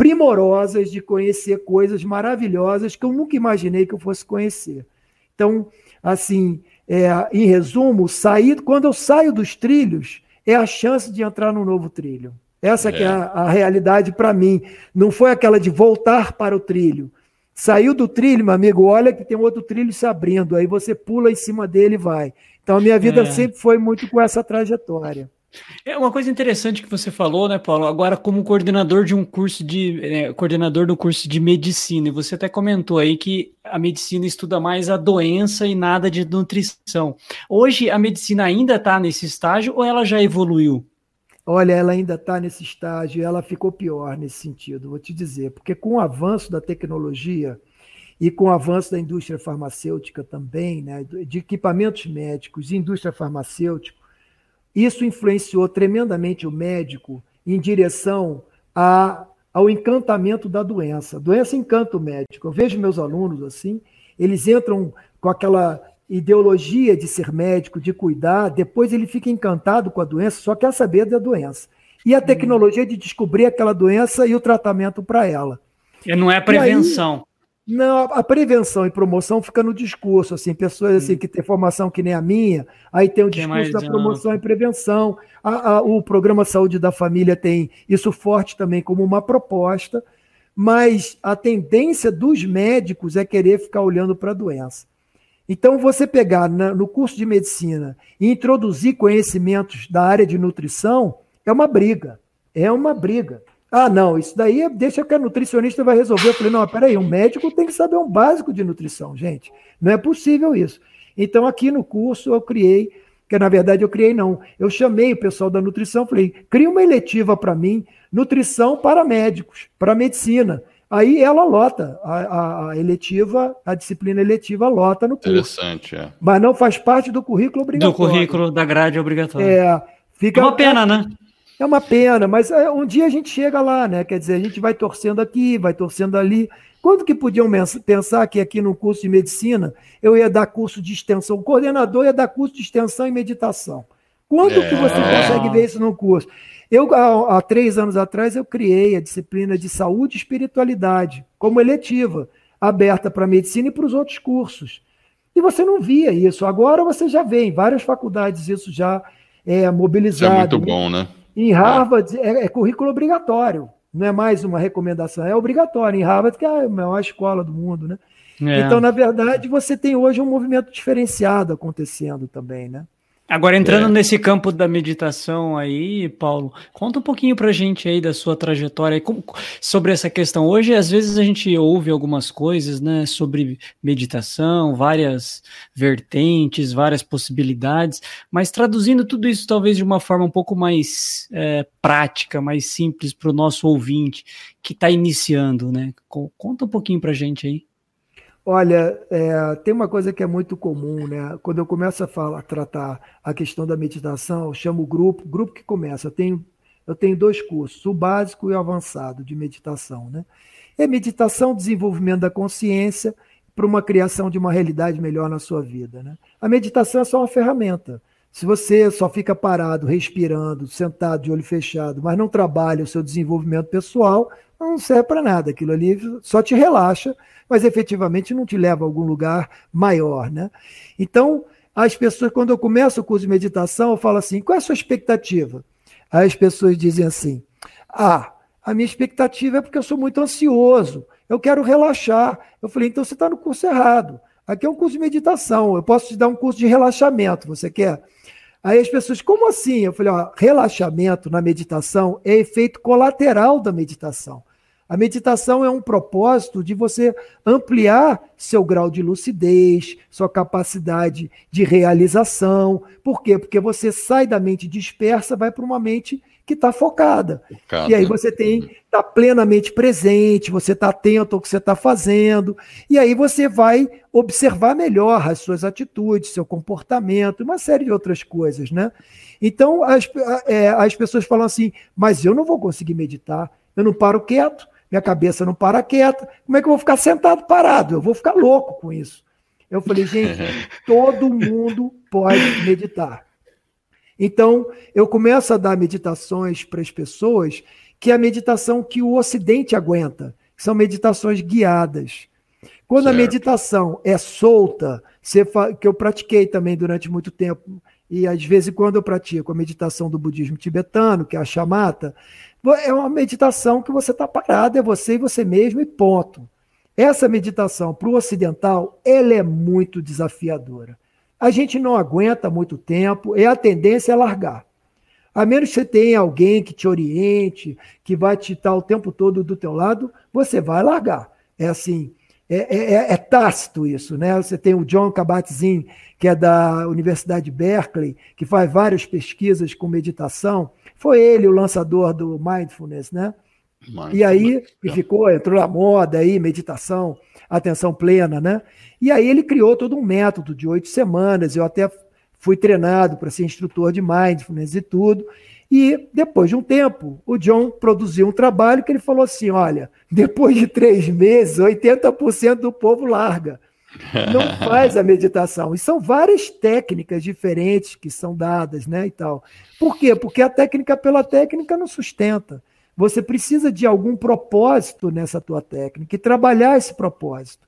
primorosas de conhecer coisas maravilhosas que eu nunca imaginei que eu fosse conhecer. Então, assim, é, em resumo, sair, quando eu saio dos trilhos, é a chance de entrar num novo trilho. Essa é. que é a, a realidade para mim. Não foi aquela de voltar para o trilho. Saiu do trilho, meu amigo, olha que tem outro trilho se abrindo, aí você pula em cima dele e vai. Então a minha vida é. sempre foi muito com essa trajetória. É uma coisa interessante que você falou, né, Paulo? Agora, como coordenador de um curso de. É, coordenador do curso de medicina, e você até comentou aí que a medicina estuda mais a doença e nada de nutrição. Hoje a medicina ainda está nesse estágio ou ela já evoluiu? Olha, ela ainda está nesse estágio, ela ficou pior nesse sentido, vou te dizer, porque com o avanço da tecnologia e com o avanço da indústria farmacêutica também, né, de equipamentos médicos, indústria farmacêutica, isso influenciou tremendamente o médico em direção a, ao encantamento da doença. A doença encanta o médico. Eu vejo meus alunos assim, eles entram com aquela ideologia de ser médico, de cuidar, depois ele fica encantado com a doença, só quer saber da doença. E a uhum. tecnologia de descobrir aquela doença e o tratamento para ela. E não é prevenção. Não, a prevenção e promoção fica no discurso, assim, pessoas assim, que têm formação que nem a minha, aí tem o discurso da promoção e prevenção. A, a, o programa Saúde da Família tem isso forte também como uma proposta, mas a tendência dos médicos é querer ficar olhando para a doença. Então, você pegar na, no curso de medicina e introduzir conhecimentos da área de nutrição é uma briga. É uma briga. Ah, não, isso daí é, deixa que a nutricionista vai resolver. Eu falei, não, peraí, um médico tem que saber um básico de nutrição, gente. Não é possível isso. Então, aqui no curso, eu criei, que na verdade eu criei não, eu chamei o pessoal da nutrição, falei, cria uma eletiva para mim, nutrição para médicos, para medicina. Aí ela lota, a, a, a, eletiva, a disciplina eletiva lota no curso. Interessante, é. Mas não faz parte do currículo obrigatório. Do currículo da grade obrigatória. É, fica, é uma pena, né? É uma pena, mas é, um dia a gente chega lá, né? Quer dizer, a gente vai torcendo aqui, vai torcendo ali. Quando que podiam pensar que aqui no curso de medicina eu ia dar curso de extensão? O coordenador ia dar curso de extensão e meditação. Quando é. que você consegue ver isso no curso? Eu, há, há, três anos atrás, eu criei a disciplina de saúde e espiritualidade como eletiva, aberta para a medicina e para os outros cursos. E você não via isso. Agora você já vê em várias faculdades isso já é mobilizado. Isso é muito bom, né? Em Harvard é, é currículo obrigatório. Não é mais uma recomendação, é obrigatório. Em Harvard, que é a maior escola do mundo, né? É. Então, na verdade, você tem hoje um movimento diferenciado acontecendo também, né? Agora, entrando é. nesse campo da meditação aí, Paulo, conta um pouquinho pra gente aí da sua trajetória como, sobre essa questão. Hoje, às vezes, a gente ouve algumas coisas, né, sobre meditação, várias vertentes, várias possibilidades, mas traduzindo tudo isso talvez de uma forma um pouco mais é, prática, mais simples para o nosso ouvinte que está iniciando, né? Conta um pouquinho pra gente aí. Olha, é, tem uma coisa que é muito comum, né? Quando eu começo a, falar, a tratar a questão da meditação, eu chamo o grupo, grupo que começa. Eu tenho, eu tenho dois cursos, o básico e o avançado de meditação, né? É meditação, desenvolvimento da consciência para uma criação de uma realidade melhor na sua vida, né? A meditação é só uma ferramenta. Se você só fica parado, respirando, sentado de olho fechado, mas não trabalha o seu desenvolvimento pessoal, não serve para nada. Aquilo ali só te relaxa, mas efetivamente não te leva a algum lugar maior. Né? Então, as pessoas, quando eu começo o curso de meditação, eu falo assim: qual é a sua expectativa? Aí as pessoas dizem assim: ah, a minha expectativa é porque eu sou muito ansioso, eu quero relaxar. Eu falei: então você está no curso errado. Aqui é um curso de meditação, eu posso te dar um curso de relaxamento, você quer? Aí as pessoas, como assim? Eu falei, ó, relaxamento na meditação é efeito colateral da meditação. A meditação é um propósito de você ampliar seu grau de lucidez, sua capacidade de realização. Por quê? Porque você sai da mente dispersa, vai para uma mente que está focada. E aí você tem está plenamente presente, você está atento ao que você está fazendo, e aí você vai observar melhor as suas atitudes, seu comportamento, uma série de outras coisas, né? Então as, é, as pessoas falam assim, mas eu não vou conseguir meditar, eu não paro quieto, minha cabeça não para quieta, como é que eu vou ficar sentado parado? Eu vou ficar louco com isso. Eu falei, gente, todo mundo pode meditar. Então, eu começo a dar meditações para as pessoas, que é a meditação que o Ocidente aguenta, que são meditações guiadas. Quando certo. a meditação é solta, que eu pratiquei também durante muito tempo, e às vezes quando eu pratico a meditação do budismo tibetano, que é a chamata, é uma meditação que você está parado, é você e você mesmo e ponto. Essa meditação para o ocidental, ela é muito desafiadora. A gente não aguenta muito tempo e a tendência é largar. A menos que você tenha alguém que te oriente, que vai te estar o tempo todo do teu lado, você vai largar. É assim, é, é, é, é tácito isso, né? Você tem o John Kabat-Zinn, que é da Universidade de Berkeley, que faz várias pesquisas com meditação, foi ele o lançador do Mindfulness, né? Mindfulness. E aí e ficou, entrou na moda aí, meditação, atenção plena, né? E aí ele criou todo um método de oito semanas. Eu até fui treinado para ser instrutor de mindfulness e tudo. E depois de um tempo, o John produziu um trabalho que ele falou assim: olha, depois de três meses, 80% do povo larga não faz a meditação. E são várias técnicas diferentes que são dadas, né, e tal. Por quê? Porque a técnica pela técnica não sustenta. você precisa de algum propósito nessa tua técnica e trabalhar esse propósito.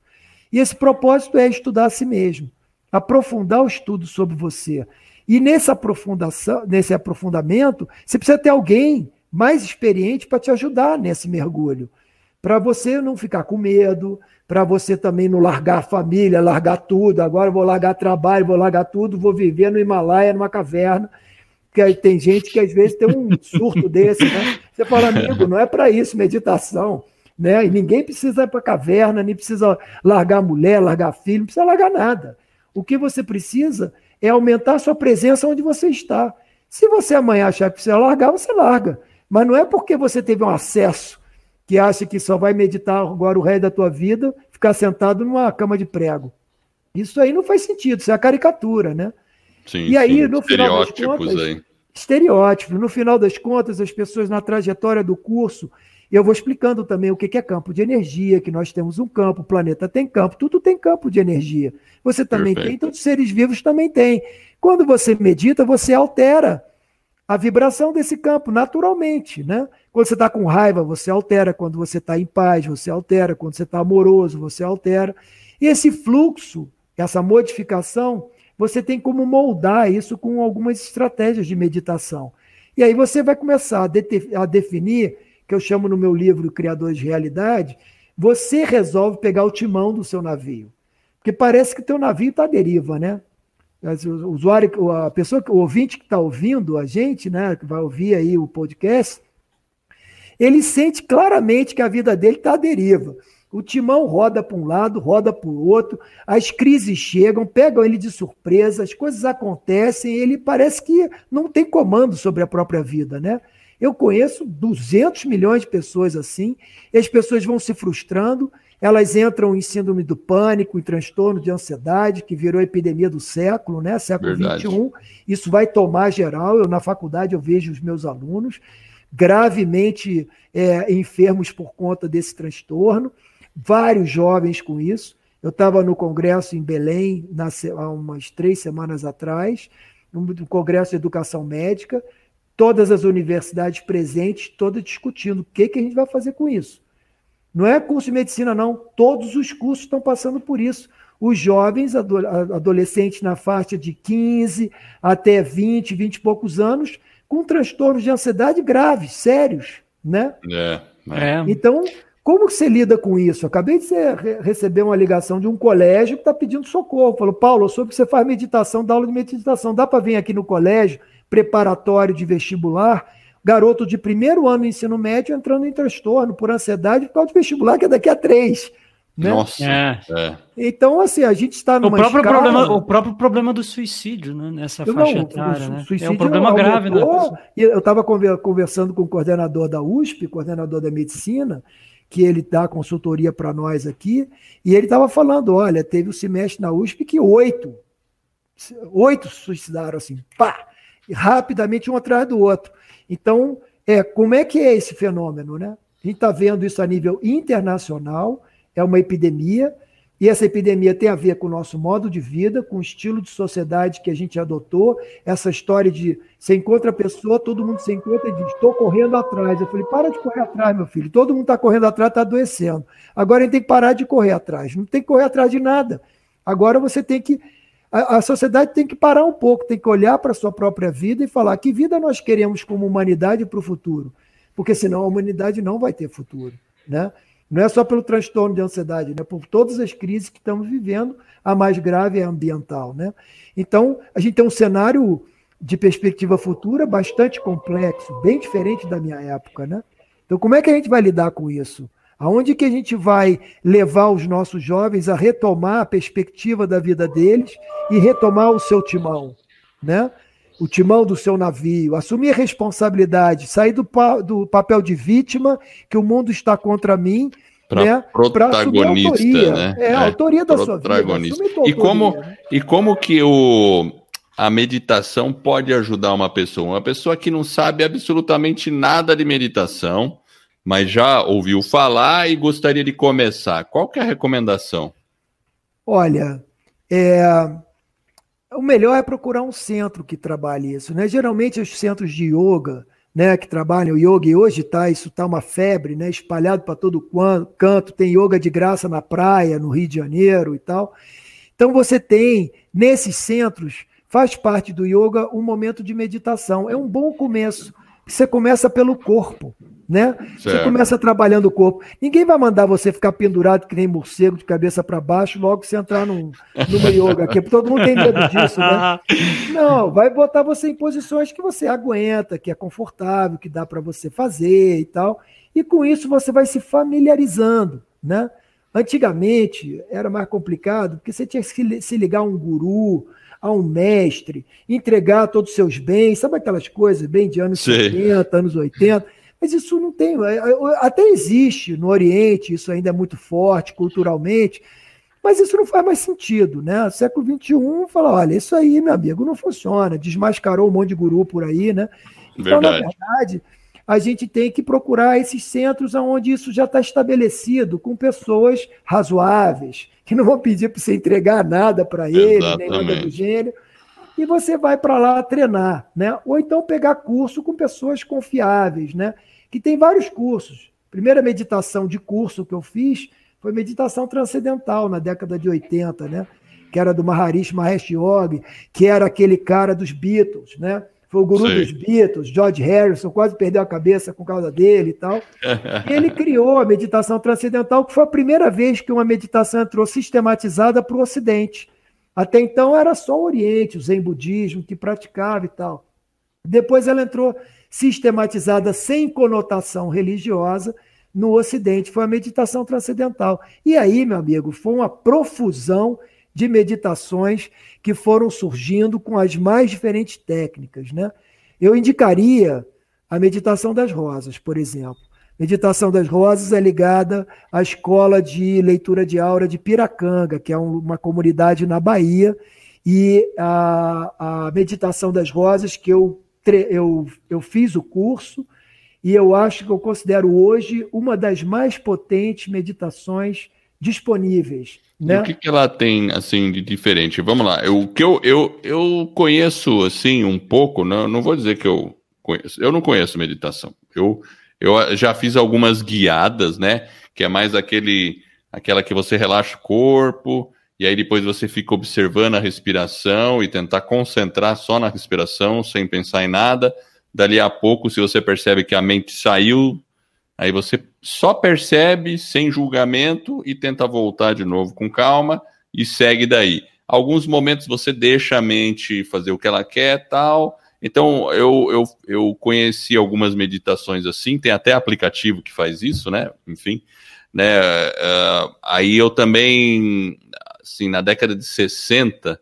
E esse propósito é estudar a si mesmo, aprofundar o estudo sobre você. E nesse, aprofundação, nesse aprofundamento, você precisa ter alguém mais experiente para te ajudar nesse mergulho. Para você não ficar com medo, para você também não largar a família, largar tudo. Agora vou largar trabalho, vou largar tudo, vou viver no Himalaia, numa caverna. Porque tem gente que às vezes tem um surto desse, né? Você fala, amigo, não é para isso meditação. Né? E ninguém precisa ir para caverna, nem precisa largar mulher, largar filho, não precisa largar nada. O que você precisa é aumentar a sua presença onde você está. Se você amanhã achar que precisa largar, você larga. Mas não é porque você teve um acesso que acha que só vai meditar agora o resto da tua vida, ficar sentado numa cama de prego. Isso aí não faz sentido, isso é a caricatura, né? Sim, e aí, sim. no final das contas, aí. estereótipos. No final das contas, as pessoas na trajetória do curso, eu vou explicando também o que é campo de energia, que nós temos um campo, o planeta tem campo, tudo tem campo de energia. Você também Perfeito. tem, todos os seres vivos também têm. Quando você medita, você altera a vibração desse campo naturalmente, né? Quando você está com raiva, você altera. Quando você está em paz, você altera. Quando você está amoroso, você altera. E esse fluxo, essa modificação, você tem como moldar isso com algumas estratégias de meditação. E aí você vai começar a, a definir, que eu chamo no meu livro Criadores de Realidade, você resolve pegar o timão do seu navio. Porque parece que teu navio está à deriva, né? O usuário, a pessoa, o ouvinte que está ouvindo a gente, né, que vai ouvir aí o podcast, ele sente claramente que a vida dele está à deriva. O timão roda para um lado, roda para o outro, as crises chegam, pegam ele de surpresa, as coisas acontecem, ele parece que não tem comando sobre a própria vida, né? Eu conheço 200 milhões de pessoas assim, e as pessoas vão se frustrando, elas entram em síndrome do pânico, em transtorno de ansiedade, que virou epidemia do século, né? Século Verdade. 21. Isso vai tomar geral. Eu na faculdade eu vejo os meus alunos gravemente é, enfermos por conta desse transtorno vários jovens com isso. Eu estava no congresso em Belém na, há umas três semanas atrás, no congresso de educação médica, todas as universidades presentes, todas discutindo o que, que a gente vai fazer com isso. Não é curso de medicina, não. Todos os cursos estão passando por isso. Os jovens, adolescentes na faixa de 15 até 20, 20 e poucos anos, com transtornos de ansiedade graves, sérios, né? É, é. Então, como que você lida com isso? acabei de receber uma ligação de um colégio que está pedindo socorro. Falou, Paulo, eu soube que você faz meditação, dá aula de meditação. Dá para vir aqui no colégio, preparatório de vestibular, garoto de primeiro ano do ensino médio entrando em transtorno por ansiedade por causa de vestibular, que é daqui a três. Né? Nossa. É. É. Então, assim, a gente está numa o próprio escala... problema O próprio problema do suicídio, né? Nessa não, faixa etária, né? É um problema aumentou, grave. Né? Eu estava conversando com o coordenador da USP, coordenador da medicina, que ele dá consultoria para nós aqui, e ele estava falando: olha, teve o semestre na USP que oito, oito suicidaram assim, pá, rapidamente um atrás do outro. Então, é, como é que é esse fenômeno, né? A gente está vendo isso a nível internacional, é uma epidemia, e essa epidemia tem a ver com o nosso modo de vida, com o estilo de sociedade que a gente adotou, essa história de você encontra a pessoa, todo mundo se encontra e diz: estou correndo atrás. Eu falei: para de correr atrás, meu filho. Todo mundo está correndo atrás, está adoecendo. Agora a gente tem que parar de correr atrás. Não tem que correr atrás de nada. Agora você tem que. A, a sociedade tem que parar um pouco, tem que olhar para a sua própria vida e falar: que vida nós queremos como humanidade para o futuro? Porque senão a humanidade não vai ter futuro. Né? Não é só pelo transtorno de ansiedade, né? por todas as crises que estamos vivendo, a mais grave é a ambiental. Né? Então, a gente tem um cenário de perspectiva futura bastante complexo, bem diferente da minha época. Né? Então, como é que a gente vai lidar com isso? Aonde que a gente vai levar os nossos jovens a retomar a perspectiva da vida deles e retomar o seu timão? Né? o timão do seu navio, assumir a responsabilidade, sair do, pa do papel de vítima, que o mundo está contra mim, para né, protagonista, né? É, a autoria da sua vida. E como, né? e como que o, a meditação pode ajudar uma pessoa? Uma pessoa que não sabe absolutamente nada de meditação, mas já ouviu falar e gostaria de começar. Qual que é a recomendação? Olha, é, o melhor é procurar um centro que trabalhe isso. Né? Geralmente, os centros de yoga, né, que trabalham yoga e hoje tá, isso tá uma febre, né, espalhado para todo canto, tem yoga de graça na praia, no Rio de Janeiro e tal. Então você tem nesses centros, faz parte do yoga um momento de meditação. É um bom começo. Você começa pelo corpo né? Certo. Você começa trabalhando o corpo. Ninguém vai mandar você ficar pendurado que nem morcego de cabeça para baixo logo que você entrar num, numa yoga aqui. Todo mundo tem medo disso, né? Não, vai botar você em posições que você aguenta, que é confortável, que dá para você fazer e tal. E com isso você vai se familiarizando, né? Antigamente era mais complicado, porque você tinha que se ligar a um guru, a um mestre, entregar todos os seus bens, sabe aquelas coisas bem de anos Sim. 70, anos 80? Mas isso não tem. É, é, até existe no Oriente, isso ainda é muito forte culturalmente, mas isso não faz mais sentido, né? Século XXI fala: olha, isso aí, meu amigo, não funciona. Desmascarou um monte de guru por aí, né? Então, verdade. na verdade, a gente tem que procurar esses centros onde isso já está estabelecido, com pessoas razoáveis, que não vão pedir para você entregar nada para ele, nem nada do gênero e você vai para lá treinar, né? Ou então pegar curso com pessoas confiáveis, né? Que tem vários cursos. Primeira meditação de curso que eu fiz foi meditação transcendental na década de 80, né? Que era do Maharishi Mahesh Yogi, que era aquele cara dos Beatles, né? Foi o guru Sim. dos Beatles, George Harrison, quase perdeu a cabeça por causa dele e tal. E ele criou a meditação transcendental, que foi a primeira vez que uma meditação entrou sistematizada para o Ocidente. Até então era só o Oriente, o Zen budismo que praticava e tal. Depois ela entrou sistematizada sem conotação religiosa no Ocidente, foi a meditação transcendental. E aí, meu amigo, foi uma profusão de meditações que foram surgindo com as mais diferentes técnicas. Né? Eu indicaria a meditação das rosas, por exemplo. Meditação das Rosas é ligada à escola de leitura de aura de Piracanga, que é uma comunidade na Bahia, e a, a Meditação das Rosas, que eu eu, eu fiz o curso e eu acho que eu considero hoje uma das mais potentes meditações disponíveis. Né? o que, que ela tem assim de diferente? Vamos lá. O que eu, eu, eu conheço assim um pouco, não, não vou dizer que eu conheço. Eu não conheço meditação. Eu, eu já fiz algumas guiadas, né? Que é mais aquele aquela que você relaxa o corpo e aí depois você fica observando a respiração e tentar concentrar só na respiração, sem pensar em nada. Dali a pouco, se você percebe que a mente saiu, aí você só percebe sem julgamento e tenta voltar de novo com calma e segue daí. Alguns momentos você deixa a mente fazer o que ela quer, tal. Então eu, eu, eu conheci algumas meditações assim, tem até aplicativo que faz isso, né? Enfim, né? Uh, aí eu também assim, na década de 60,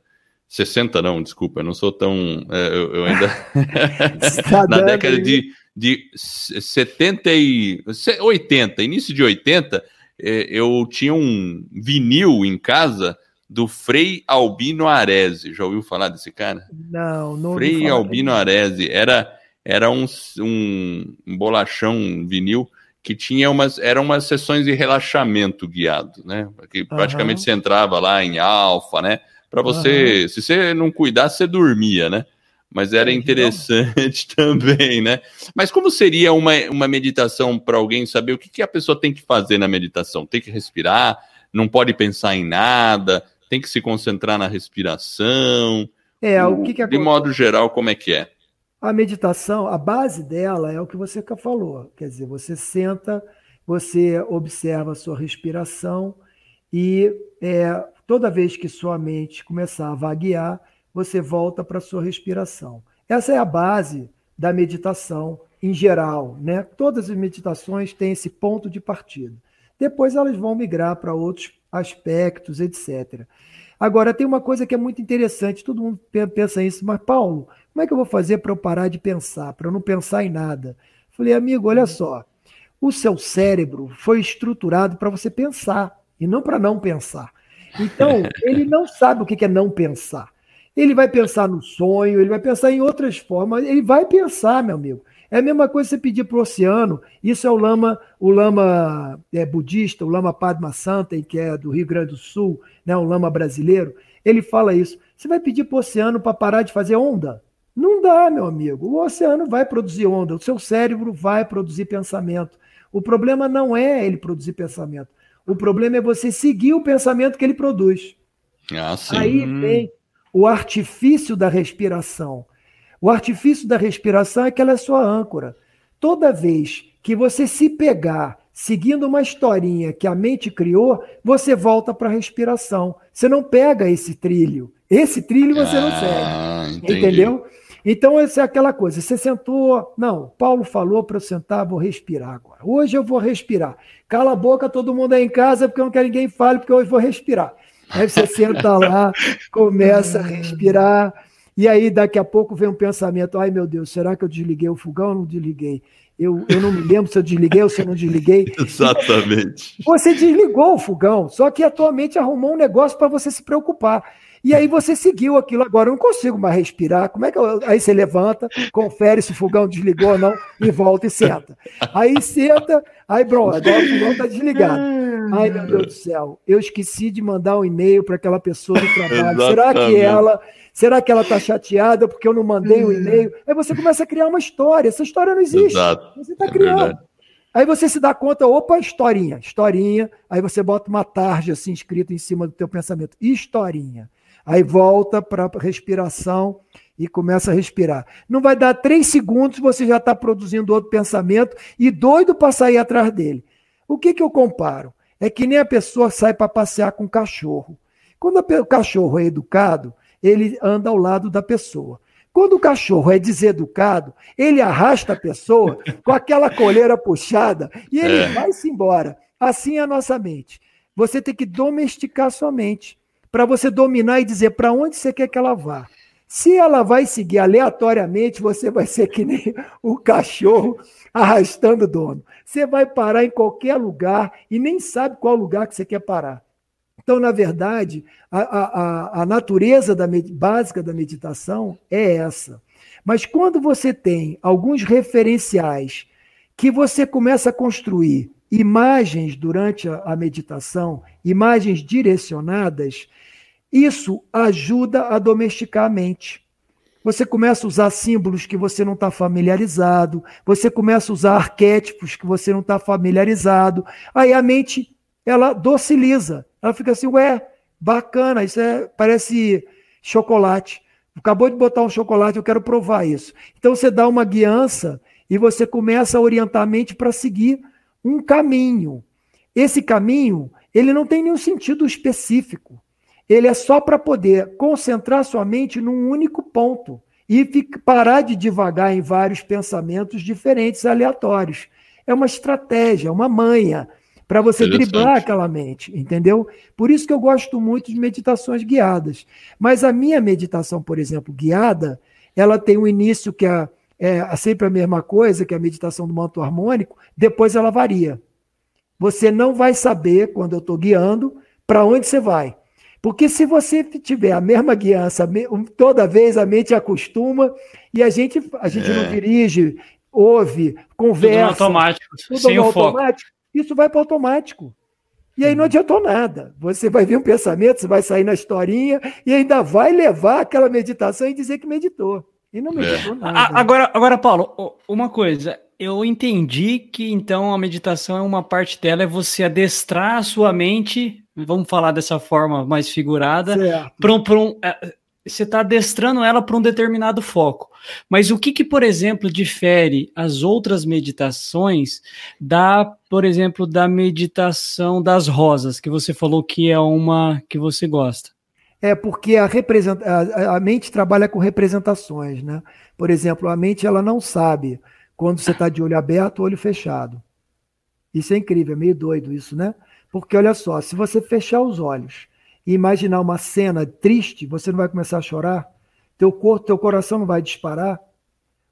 60 não, desculpa, eu não sou tão. É, eu, eu ainda. na década de, de 70 e. 80, início de 80, é, eu tinha um vinil em casa do Frei Albino Arese. Já ouviu falar desse cara? Não, não. Frei Albino Arese. Era, era um, um, um bolachão um vinil que tinha umas eram umas sessões de relaxamento guiado, né? Que praticamente uhum. você entrava lá em alfa, né? Para você, uhum. se você não cuidasse, você dormia, né? Mas era é, interessante também, né? Mas como seria uma, uma meditação para alguém saber o que, que a pessoa tem que fazer na meditação? Tem que respirar, não pode pensar em nada, tem que se concentrar na respiração. É, o que, que De modo geral, como é que é? A meditação, a base dela é o que você falou. Quer dizer, você senta, você observa a sua respiração e é, toda vez que sua mente começar a vaguear, você volta para a sua respiração. Essa é a base da meditação em geral. Né? Todas as meditações têm esse ponto de partida. Depois elas vão migrar para outros aspectos, etc. Agora, tem uma coisa que é muito interessante, todo mundo pensa isso, mas Paulo, como é que eu vou fazer para eu parar de pensar, para eu não pensar em nada? Falei, amigo, olha só. O seu cérebro foi estruturado para você pensar e não para não pensar. Então, ele não sabe o que é não pensar. Ele vai pensar no sonho, ele vai pensar em outras formas, ele vai pensar, meu amigo. É a mesma coisa você pedir para o oceano. Isso é o lama, o lama é, budista, o lama Padma Santa, que é do Rio Grande do Sul, né, o lama brasileiro. Ele fala isso. Você vai pedir para o oceano para parar de fazer onda? Não dá, meu amigo. O oceano vai produzir onda, o seu cérebro vai produzir pensamento. O problema não é ele produzir pensamento. O problema é você seguir o pensamento que ele produz. Ah, sim. Aí vem o artifício da respiração. O artifício da respiração é que ela é sua âncora. Toda vez que você se pegar seguindo uma historinha que a mente criou, você volta para a respiração. Você não pega esse trilho. Esse trilho você ah, não segue. Entendi. Entendeu? Então, essa é aquela coisa. Você sentou. Não, Paulo falou para eu sentar, vou respirar agora. Hoje eu vou respirar. Cala a boca, todo mundo aí em casa, porque eu não quero ninguém fale, porque hoje eu vou respirar. Aí você senta lá, começa a respirar, e aí daqui a pouco vem um pensamento: ai meu Deus, será que eu desliguei o fogão ou não desliguei? Eu, eu não me lembro se eu desliguei ou se eu não desliguei. Exatamente. Você desligou o fogão, só que a tua mente arrumou um negócio para você se preocupar. E aí você seguiu aquilo. Agora eu não consigo mais respirar. Como é que eu... Aí você levanta, confere se o fogão desligou ou não e volta e senta. Aí senta, aí pronto, agora o fogão está desligado. Ai, meu Deus do céu, eu esqueci de mandar um e-mail para aquela pessoa do trabalho. Será que ela. Será que ela está chateada porque eu não mandei o um e-mail? Aí você começa a criar uma história. Essa história não existe. Exato. Você está criando. É Aí você se dá conta, opa, historinha, historinha. Aí você bota uma tarja assim escrita em cima do teu pensamento, historinha. Aí volta para a respiração e começa a respirar. Não vai dar três segundos, você já está produzindo outro pensamento e doido para sair atrás dele. O que, que eu comparo? É que nem a pessoa sai para passear com o cachorro. Quando o cachorro é educado, ele anda ao lado da pessoa. Quando o cachorro é deseducado, ele arrasta a pessoa com aquela coleira puxada e ele é. vai-se embora. Assim é a nossa mente. Você tem que domesticar sua mente para você dominar e dizer para onde você quer que ela vá. Se ela vai seguir aleatoriamente, você vai ser que nem o cachorro arrastando o dono. Você vai parar em qualquer lugar e nem sabe qual lugar que você quer parar. Então, na verdade, a, a, a natureza da, básica da meditação é essa. Mas quando você tem alguns referenciais que você começa a construir imagens durante a, meditação, imagens direcionadas, isso ajuda a domesticar a mente. Você começa a usar símbolos que você não está familiarizado, você começa a usar arquétipos que você não está familiarizado. Aí a mente ela dociliza, ela fica assim, ué, bacana, isso é, parece chocolate. Acabou de botar um chocolate, eu quero provar isso. Então você dá uma guiança e você começa a orientar a mente para seguir um caminho. Esse caminho, ele não tem nenhum sentido específico. Ele é só para poder concentrar sua mente num único ponto e parar de divagar em vários pensamentos diferentes, aleatórios. É uma estratégia, uma manha para você driblar aquela mente, entendeu? Por isso que eu gosto muito de meditações guiadas. Mas a minha meditação, por exemplo, guiada, ela tem um início que é, é sempre a mesma coisa, que é a meditação do manto harmônico, depois ela varia. Você não vai saber, quando eu estou guiando, para onde você vai. Porque se você tiver a mesma guiança, toda vez a mente acostuma e a gente, a gente é. não dirige, ouve, conversa. Tudo automático, tudo sem o automático. Foco isso vai para o automático. E aí não adiantou nada. Você vai ver um pensamento, você vai sair na historinha e ainda vai levar aquela meditação e dizer que meditou. E não meditou é. nada. Agora, agora, Paulo, uma coisa. Eu entendi que então a meditação é uma parte dela, é você adestrar a sua mente, vamos falar dessa forma mais figurada, para um, um, é, você está adestrando ela para um determinado foco. Mas o que, que, por exemplo, difere as outras meditações da, por exemplo, da meditação das rosas, que você falou que é uma que você gosta? É porque a, a mente trabalha com representações, né? Por exemplo, a mente ela não sabe quando você está de olho aberto ou olho fechado. Isso é incrível, é meio doido isso, né? Porque olha só, se você fechar os olhos e imaginar uma cena triste, você não vai começar a chorar? Teu corpo, teu coração não vai disparar?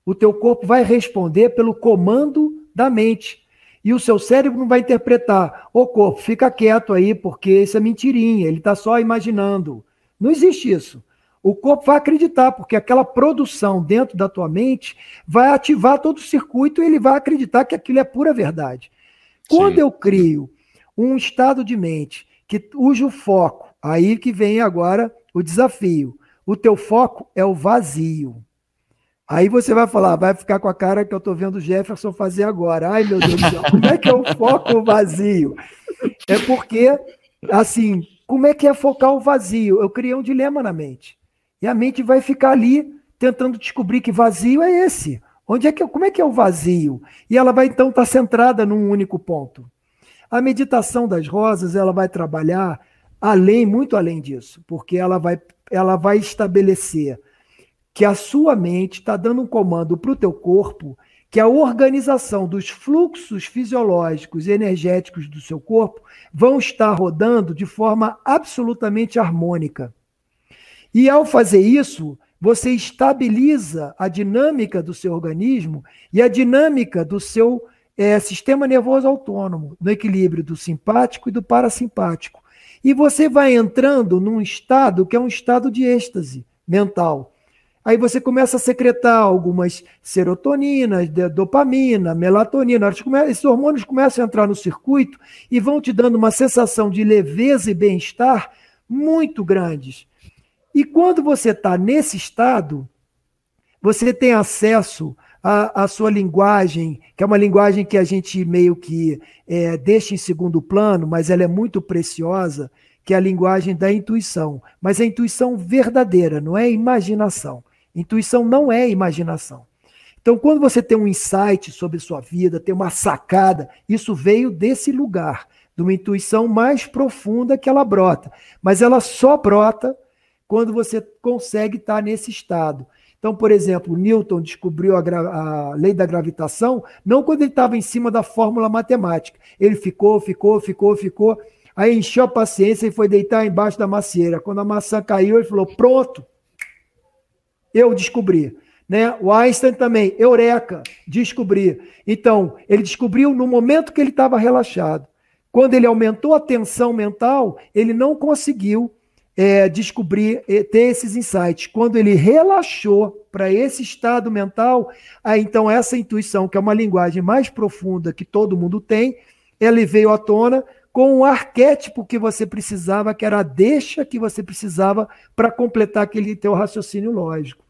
O teu corpo vai responder pelo comando da mente. E o seu cérebro não vai interpretar, ô corpo, fica quieto aí, porque isso é mentirinha, ele está só imaginando. Não existe isso. O corpo vai acreditar, porque aquela produção dentro da tua mente vai ativar todo o circuito e ele vai acreditar que aquilo é pura verdade. Quando Sim. eu crio um estado de mente que cujo foco Aí que vem agora o desafio. O teu foco é o vazio. Aí você vai falar, vai ficar com a cara que eu estou vendo o Jefferson fazer agora. Ai, meu Deus do céu, como é que eu foco o vazio? É porque, assim, como é que é focar o vazio? Eu criei um dilema na mente. E a mente vai ficar ali tentando descobrir que vazio é esse. Onde é que, como é que é o vazio? E ela vai então estar tá centrada num único ponto. A meditação das rosas, ela vai trabalhar além, muito além disso, porque ela vai, ela vai estabelecer que a sua mente está dando um comando para o teu corpo que a organização dos fluxos fisiológicos e energéticos do seu corpo vão estar rodando de forma absolutamente harmônica. E ao fazer isso, você estabiliza a dinâmica do seu organismo e a dinâmica do seu é, sistema nervoso autônomo, no equilíbrio do simpático e do parasimpático. E você vai entrando num estado que é um estado de êxtase mental Aí você começa a secretar algumas serotoninas, dopamina, melatonina. Esses hormônios começam a entrar no circuito e vão te dando uma sensação de leveza e bem-estar muito grandes. E quando você está nesse estado, você tem acesso à, à, sua linguagem, que é uma linguagem que a gente meio que é, deixa em segundo plano, mas ela é muito preciosa, que é a linguagem da intuição. Mas a intuição verdadeira, não é imaginação. Intuição não é imaginação. Então, quando você tem um insight sobre sua vida, tem uma sacada, isso veio desse lugar, de uma intuição mais profunda que ela brota. Mas ela só brota quando você consegue estar nesse estado. Então, por exemplo, Newton descobriu a, a lei da gravitação não quando ele estava em cima da fórmula matemática. Ele ficou, ficou, ficou, ficou. Aí encheu a paciência e foi deitar embaixo da macieira. Quando a maçã caiu, ele falou: pronto, eu descobri. Né? O Einstein também, eureka, descobri. Então, ele descobriu no momento que ele estava relaxado. Quando ele aumentou a tensão mental, ele não conseguiu é, descobrir, é, ter esses insights. Quando ele relaxou para esse estado mental, aí então essa intuição, que é uma linguagem mais profunda que todo mundo tem, ele veio à tona com o arquétipo que você precisava, que era a deixa que você precisava para completar aquele teu raciocínio lógico.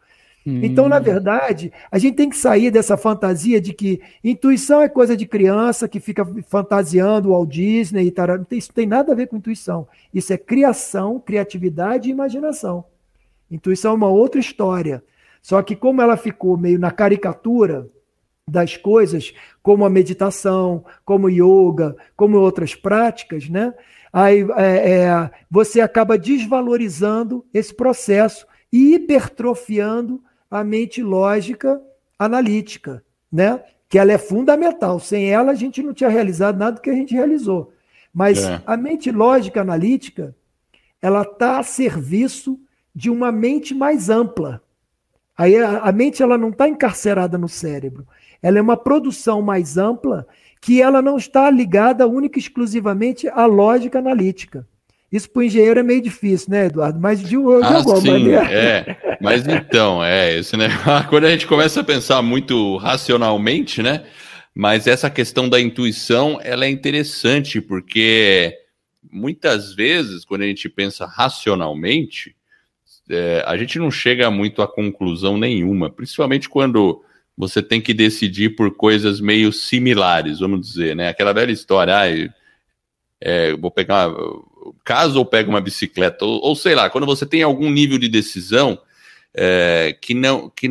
Hum. Então, na verdade, a gente tem que sair dessa fantasia de que intuição é coisa de criança que fica fantasiando o Walt Disney e tal. Isso tem nada a ver com intuição. Isso é criação, criatividade e imaginação. Intuição é uma outra história. Só que como ela ficou meio na caricatura, das coisas, como a meditação, como yoga, como outras práticas, né? Aí é, é, você acaba desvalorizando esse processo e hipertrofiando a mente lógica analítica, né? Que ela é fundamental. Sem ela a gente não tinha realizado nada do que a gente realizou. Mas é. a mente lógica analítica, ela está a serviço de uma mente mais ampla. Aí a, a mente ela não está encarcerada no cérebro ela é uma produção mais ampla que ela não está ligada única e exclusivamente à lógica analítica. Isso para o engenheiro é meio difícil, né, Eduardo? Mas de, de ah, alguma sim, maneira. É. Mas então, é, esse, né? quando a gente começa a pensar muito racionalmente, né? Mas essa questão da intuição, ela é interessante, porque muitas vezes, quando a gente pensa racionalmente, é, a gente não chega muito a conclusão nenhuma, principalmente quando você tem que decidir por coisas meio similares, vamos dizer, né? Aquela velha história, ah, é, vou pegar caso ou pego uma bicicleta, ou, ou, sei lá, quando você tem algum nível de decisão é, que não que,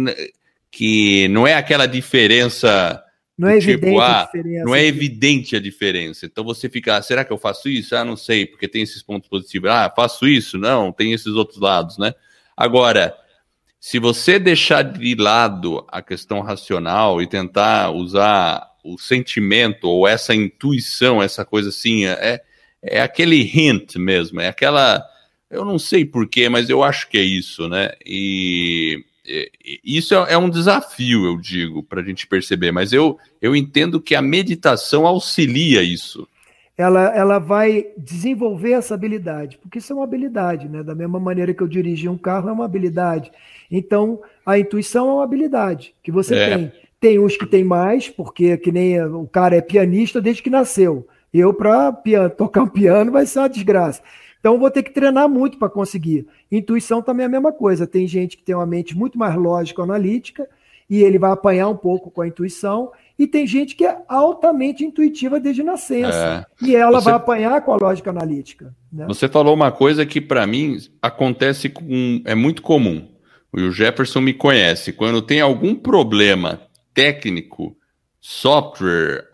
que não é aquela diferença não é tipo, evidente ah, a diferença. Não é evidente a diferença. Então você fica, ah, será que eu faço isso? Ah, não sei, porque tem esses pontos positivos. Ah, faço isso? Não, tem esses outros lados, né? Agora, se você deixar de lado a questão racional e tentar usar o sentimento ou essa intuição, essa coisa assim, é, é aquele hint mesmo, é aquela. Eu não sei porquê, mas eu acho que é isso, né? E, isso é, é, um desafio, eu digo, para a gente perceber, mas eu, eu entendo que a meditação auxilia isso. Ela, ela vai desenvolver essa habilidade, porque isso é uma habilidade, né? Da mesma maneira que eu dirigi um carro, é uma habilidade. Então, a intuição é uma habilidade que você é. tem. Tem uns que tem mais, porque que nem o cara é pianista desde que nasceu. Eu, para tocar um piano, vai ser uma desgraça. Então, vou ter que treinar muito para conseguir. Intuição também é a mesma coisa. Tem gente que tem uma mente muito mais lógica, analítica, e ele vai apanhar um pouco com a intuição, e tem gente que é altamente intuitiva desde nascença, é. e ela Você... vai apanhar com a lógica analítica. Né? Você falou uma coisa que para mim acontece com é muito comum. O Jefferson me conhece. Quando tem algum problema técnico, software,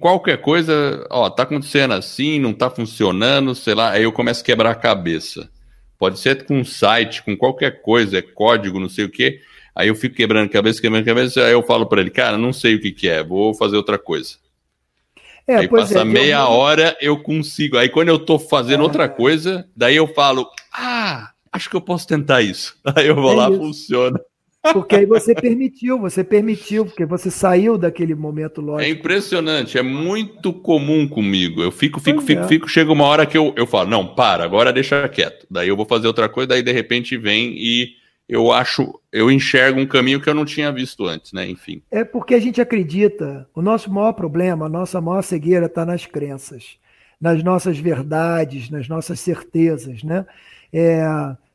qualquer coisa, ó, tá acontecendo assim, não tá funcionando, sei lá, aí eu começo a quebrar a cabeça. Pode ser com um site, com qualquer coisa, é código, não sei o quê. Aí eu fico quebrando cabeça, quebrando cabeça, aí eu falo para ele, cara, não sei o que, que é, vou fazer outra coisa. É, aí passa é, meia eu... hora, eu consigo. Aí quando eu tô fazendo é. outra coisa, daí eu falo, ah, acho que eu posso tentar isso. Aí eu vou é lá, isso. funciona. Porque aí você permitiu, você permitiu, porque você saiu daquele momento lógico. É impressionante, é muito comum comigo. Eu fico, fico, pois fico, é. fico, chega uma hora que eu, eu falo, não, para, agora deixa quieto. Daí eu vou fazer outra coisa, daí de repente vem e eu acho, eu enxergo um caminho que eu não tinha visto antes, né? Enfim. É porque a gente acredita, o nosso maior problema, a nossa maior cegueira está nas crenças, nas nossas verdades, nas nossas certezas, né? É,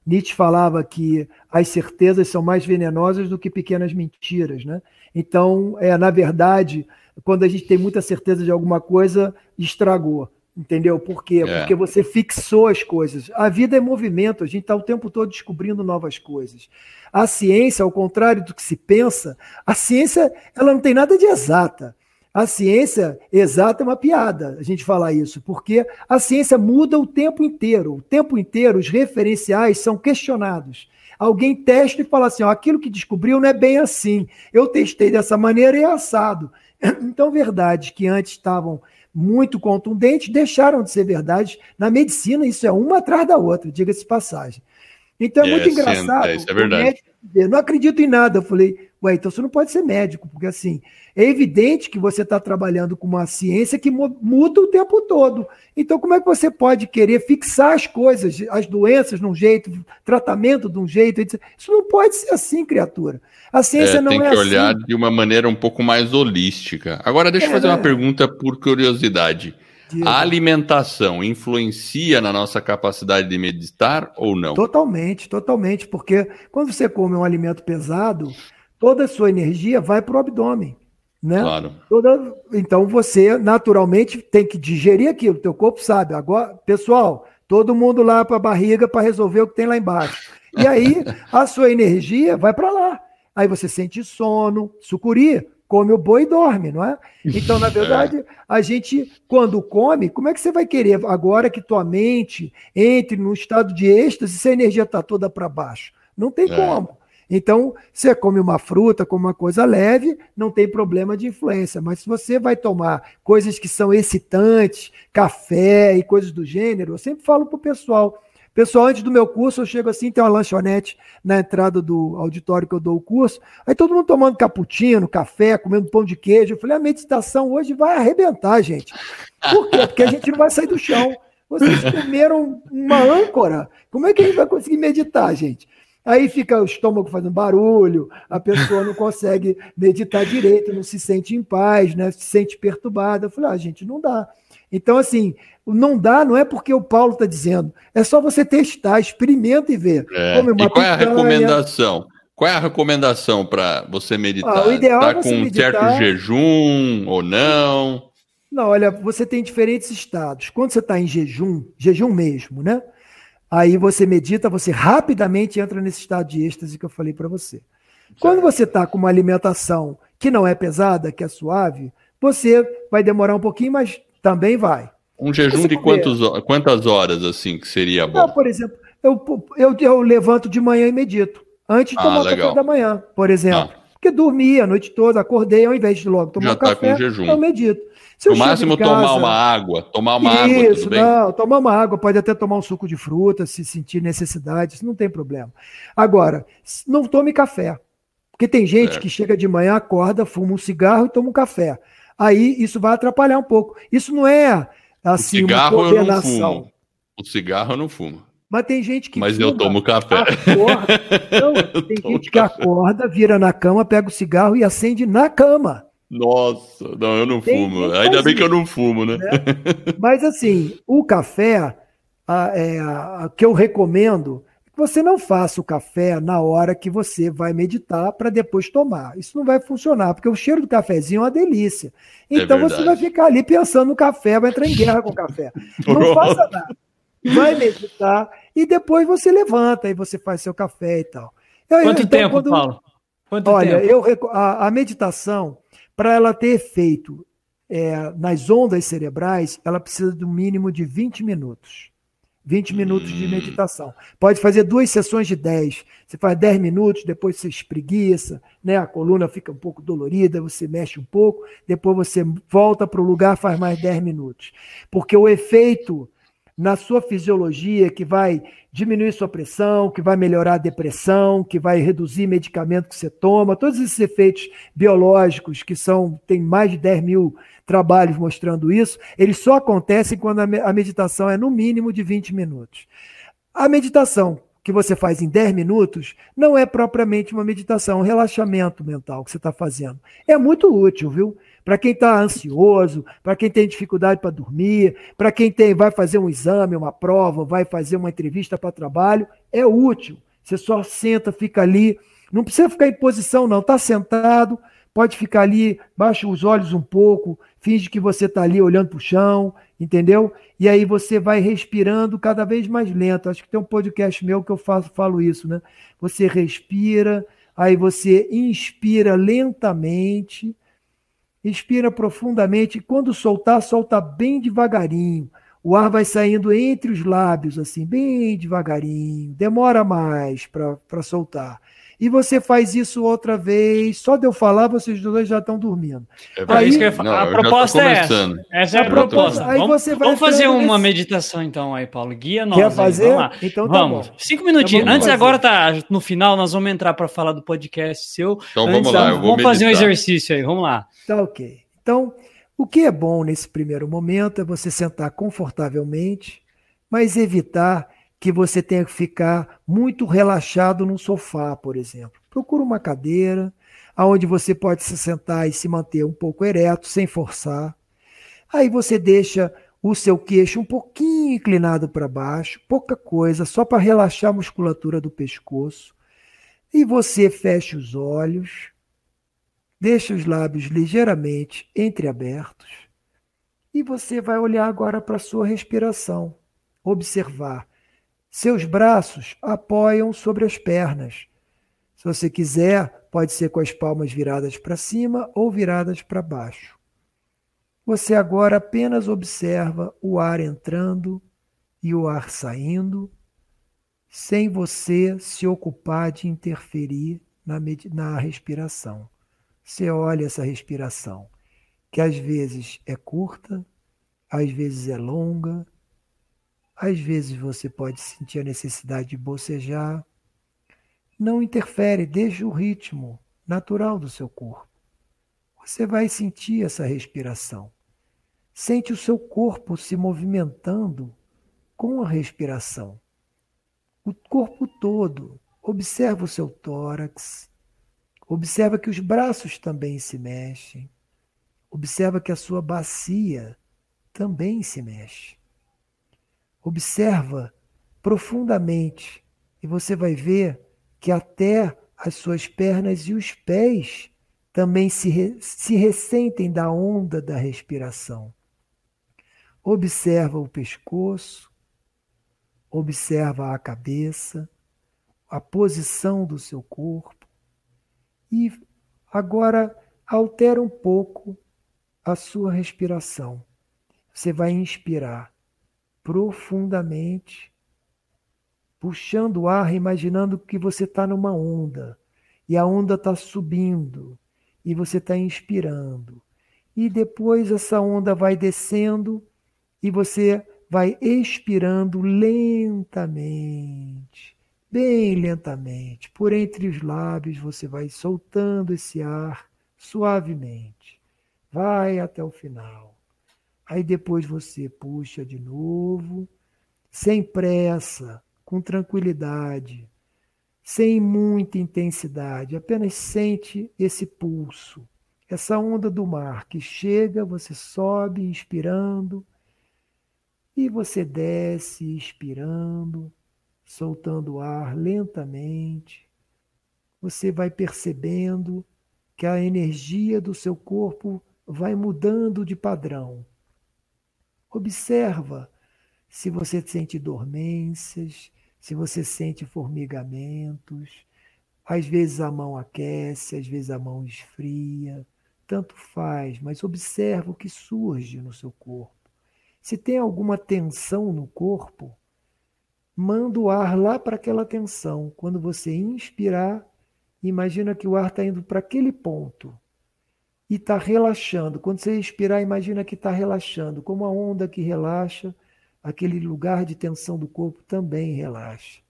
Nietzsche falava que as certezas são mais venenosas do que pequenas mentiras, né? Então, é, na verdade, quando a gente tem muita certeza de alguma coisa, estragou. Entendeu? Por quê? É. Porque você fixou as coisas. A vida é movimento, a gente está o tempo todo descobrindo novas coisas. A ciência, ao contrário do que se pensa, a ciência ela não tem nada de exata. A ciência exata é uma piada a gente falar isso, porque a ciência muda o tempo inteiro. O tempo inteiro os referenciais são questionados. Alguém testa e fala assim: ó, aquilo que descobriu não é bem assim. Eu testei dessa maneira e é assado. Então, verdades que antes estavam muito contundentes deixaram de ser verdades. Na medicina, isso é uma atrás da outra, diga-se passagem. Então é muito engraçado. É, isso é verdade. Eu não acredito em nada. Eu falei, ué, então você não pode ser médico, porque assim, é evidente que você está trabalhando com uma ciência que muda o tempo todo. Então, como é que você pode querer fixar as coisas, as doenças de um jeito, tratamento de um jeito? Isso não pode ser assim, criatura. A ciência é, não é assim. Tem que olhar de uma maneira um pouco mais holística. Agora, deixa eu é, fazer uma pergunta por curiosidade. A alimentação influencia na nossa capacidade de meditar ou não? Totalmente, totalmente, porque quando você come um alimento pesado, toda a sua energia vai para o abdômen. Né? Claro. Toda, então você naturalmente tem que digerir aquilo, teu corpo sabe. Agora, pessoal, todo mundo lá para a barriga para resolver o que tem lá embaixo. E aí a sua energia vai para lá. Aí você sente sono, sucuri, come o boi e dorme, não é? Então, na verdade, a gente, quando come, como é que você vai querer agora que tua mente entre num estado de êxtase se a energia está toda para baixo? Não tem é. como. Então, você come uma fruta, come uma coisa leve, não tem problema de influência. Mas se você vai tomar coisas que são excitantes, café e coisas do gênero, eu sempre falo para o pessoal. Pessoal, antes do meu curso, eu chego assim, tem uma lanchonete na entrada do auditório que eu dou o curso. Aí todo mundo tomando cappuccino, café, comendo pão de queijo. Eu falei, a meditação hoje vai arrebentar, gente. Por quê? Porque a gente não vai sair do chão. Vocês comeram uma âncora. Como é que a gente vai conseguir meditar, gente? Aí fica o estômago fazendo barulho, a pessoa não consegue meditar direito, não se sente em paz, né? se sente perturbada. Eu falei, ah, gente, não dá. Então, assim, não dá não é porque o Paulo está dizendo, é só você testar, experimenta e ver. É. e qual é a recomendação? Qual é a recomendação para você meditar? Ah, o ideal tá é com um certo jejum ou não? Não, olha, você tem diferentes estados. Quando você está em jejum, jejum mesmo, né? Aí você medita, você rapidamente entra nesse estado de êxtase que eu falei para você. Quando você está com uma alimentação que não é pesada, que é suave, você vai demorar um pouquinho, mas também vai. Um jejum de quantos, quantas horas, assim, que seria bom? Não, por exemplo, eu, eu, eu, levanto de manhã e medito. Antes de ah, tomar legal. café da manhã, por exemplo. Ah. Porque dormi a noite toda, acordei, ao invés de logo tomar Já um tá café, com jejum. eu medito. Se no máximo casa, tomar uma água, tomar uma isso, água, tudo bem? Não, tomar uma água, pode até tomar um suco de fruta, se sentir necessidade, isso não tem problema. Agora, não tome café. Porque tem gente que chega de manhã, acorda, fuma um cigarro e toma um café. Aí isso vai atrapalhar um pouco. Isso não é assim o cigarro uma coordenação. Eu não fumo. O cigarro eu não fumo. Mas tem gente que. Mas fuma, eu tomo café. Acorda, não, tem gente que acorda, vira na cama, pega o cigarro e acende na cama. Nossa, não, eu não Tem, fumo. Ainda bem que eu não fumo, né? né? Mas assim, o café a, é, a, que eu recomendo, você não faça o café na hora que você vai meditar para depois tomar. Isso não vai funcionar, porque o cheiro do cafezinho é uma delícia. É então é você vai ficar ali pensando no café, vai entrar em guerra com o café. Não faça nada. Vai meditar e depois você levanta e você faz seu café e tal. Quanto então, tempo, quando... Paulo? Quanto Olha, tempo? Eu, a, a meditação, para ela ter efeito é, nas ondas cerebrais, ela precisa do mínimo de 20 minutos. 20 minutos de hum. meditação. Pode fazer duas sessões de 10. Você faz 10 minutos, depois você espreguiça, né? a coluna fica um pouco dolorida, você mexe um pouco, depois você volta para o lugar, faz mais 10 minutos. Porque o efeito na sua fisiologia que vai diminuir sua pressão, que vai melhorar a depressão, que vai reduzir medicamento que você toma, todos esses efeitos biológicos que são, tem mais de 10 mil trabalhos mostrando isso, eles só acontecem quando a meditação é no mínimo de 20 minutos. A meditação que você faz em 10 minutos não é propriamente uma meditação, é um relaxamento mental que você está fazendo. É muito útil, viu? Para quem está ansioso, para quem tem dificuldade para dormir, para quem tem, vai fazer um exame, uma prova, vai fazer uma entrevista para trabalho, é útil. Você só senta, fica ali. Não precisa ficar em posição, não. Está sentado, pode ficar ali, baixa os olhos um pouco, finge que você está ali olhando para o chão, entendeu? E aí você vai respirando cada vez mais lento. Acho que tem um podcast meu que eu faço, falo isso, né? Você respira, aí você inspira lentamente, Inspira profundamente quando soltar, solta bem devagarinho. O ar vai saindo entre os lábios, assim, bem devagarinho. Demora mais para soltar. E você faz isso outra vez. Só de eu falar, vocês dois já estão dormindo. É aí, isso que eu ia falar. a proposta é essa. Essa é a, proposta. Aí vamos, você vai vamos fazer uma nesse... meditação, então, aí, Paulo. Guia nós. Quer fazer? Vamos lá. Então tá vamos. Bom. Cinco minutinhos. Então, Antes, fazer. agora tá no final, nós vamos entrar para falar do podcast seu. Então Antes, vamos lá. vamos meditar. fazer um exercício aí. Vamos lá. Tá ok. Então, o que é bom nesse primeiro momento é você sentar confortavelmente, mas evitar que você tenha que ficar muito relaxado no sofá, por exemplo. Procura uma cadeira aonde você pode se sentar e se manter um pouco ereto, sem forçar. Aí você deixa o seu queixo um pouquinho inclinado para baixo, pouca coisa, só para relaxar a musculatura do pescoço. E você fecha os olhos, deixa os lábios ligeiramente entreabertos e você vai olhar agora para a sua respiração, observar seus braços apoiam sobre as pernas. Se você quiser, pode ser com as palmas viradas para cima ou viradas para baixo. Você agora apenas observa o ar entrando e o ar saindo, sem você se ocupar de interferir na, na respiração. Você olha essa respiração, que às vezes é curta, às vezes é longa, às vezes você pode sentir a necessidade de bocejar. Não interfere, deixa o ritmo natural do seu corpo. Você vai sentir essa respiração. Sente o seu corpo se movimentando com a respiração. O corpo todo. Observa o seu tórax. Observa que os braços também se mexem. Observa que a sua bacia também se mexe. Observa profundamente e você vai ver que até as suas pernas e os pés também se, re, se ressentem da onda da respiração. Observa o pescoço, observa a cabeça, a posição do seu corpo e agora altera um pouco a sua respiração. Você vai inspirar profundamente, puxando o ar, imaginando que você está numa onda e a onda está subindo e você está inspirando. E depois essa onda vai descendo e você vai expirando lentamente, bem lentamente. Por entre os lábios você vai soltando esse ar suavemente. Vai até o final. Aí depois você puxa de novo, sem pressa, com tranquilidade, sem muita intensidade, apenas sente esse pulso, essa onda do mar que chega, você sobe inspirando e você desce expirando soltando o ar lentamente, você vai percebendo que a energia do seu corpo vai mudando de padrão. Observa se você sente dormências, se você sente formigamentos. Às vezes a mão aquece, às vezes a mão esfria. Tanto faz, mas observa o que surge no seu corpo. Se tem alguma tensão no corpo, manda o ar lá para aquela tensão. Quando você inspirar, imagina que o ar está indo para aquele ponto e está relaxando. Quando você expirar, imagina que está relaxando. Como a onda que relaxa, aquele lugar de tensão do corpo também relaxa.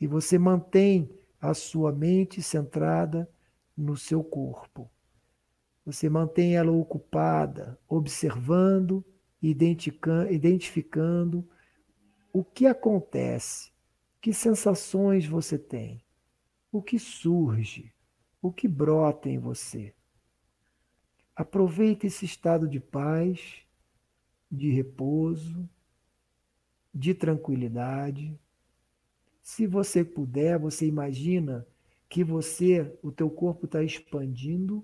E você mantém a sua mente centrada no seu corpo. Você mantém ela ocupada, observando, identificando o que acontece, que sensações você tem, o que surge, o que brota em você. Aproveite esse estado de paz, de repouso, de tranquilidade. Se você puder, você imagina que você, o teu corpo está expandindo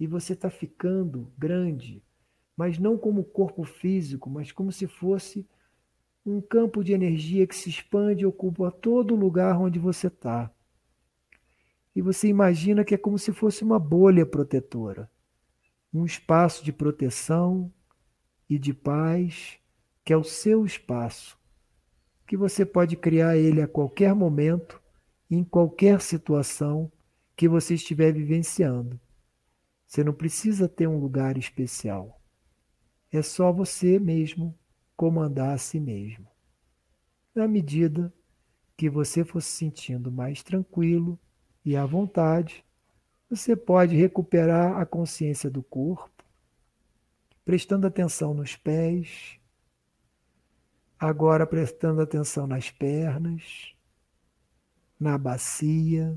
e você está ficando grande, mas não como corpo físico, mas como se fosse um campo de energia que se expande e ocupa todo lugar onde você está. E você imagina que é como se fosse uma bolha protetora, um espaço de proteção e de paz, que é o seu espaço, que você pode criar ele a qualquer momento, em qualquer situação que você estiver vivenciando. Você não precisa ter um lugar especial. É só você mesmo comandar a si mesmo. Na medida que você for se sentindo mais tranquilo e à vontade, você pode recuperar a consciência do corpo, prestando atenção nos pés, agora prestando atenção nas pernas, na bacia,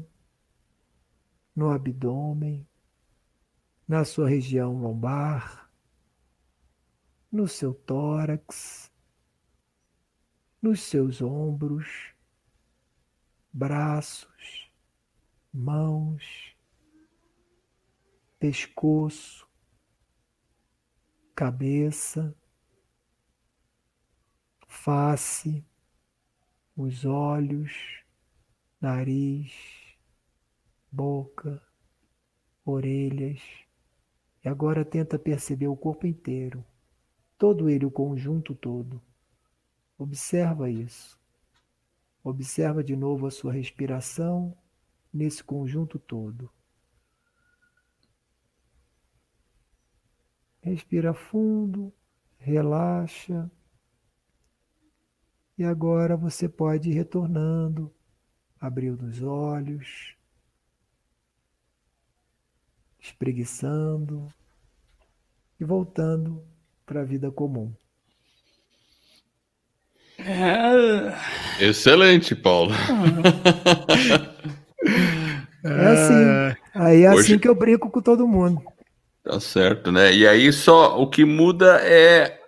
no abdômen, na sua região lombar no seu tórax, nos seus ombros, braços, mãos, pescoço, cabeça, face, os olhos, nariz, boca, orelhas. E agora tenta perceber o corpo inteiro todo ele, o conjunto todo. Observa isso. Observa de novo a sua respiração nesse conjunto todo. Respira fundo, relaxa. E agora você pode ir retornando, abrindo os olhos, espreguiçando e voltando para a vida comum. Excelente, Paulo. É assim. Aí é Hoje... assim que eu brinco com todo mundo. Tá certo, né? E aí só o que muda é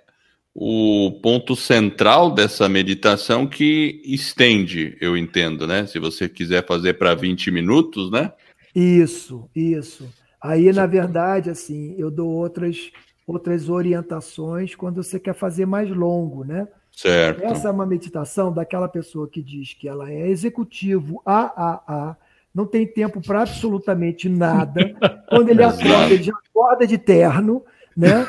o ponto central dessa meditação que estende, eu entendo, né? Se você quiser fazer para 20 minutos, né? Isso, isso. Aí, na verdade, assim, eu dou outras outras orientações quando você quer fazer mais longo, né? Certo. Essa é uma meditação daquela pessoa que diz que ela é executivo AAA, não tem tempo para absolutamente nada. Quando ele acorda, ele já acorda de terno, né?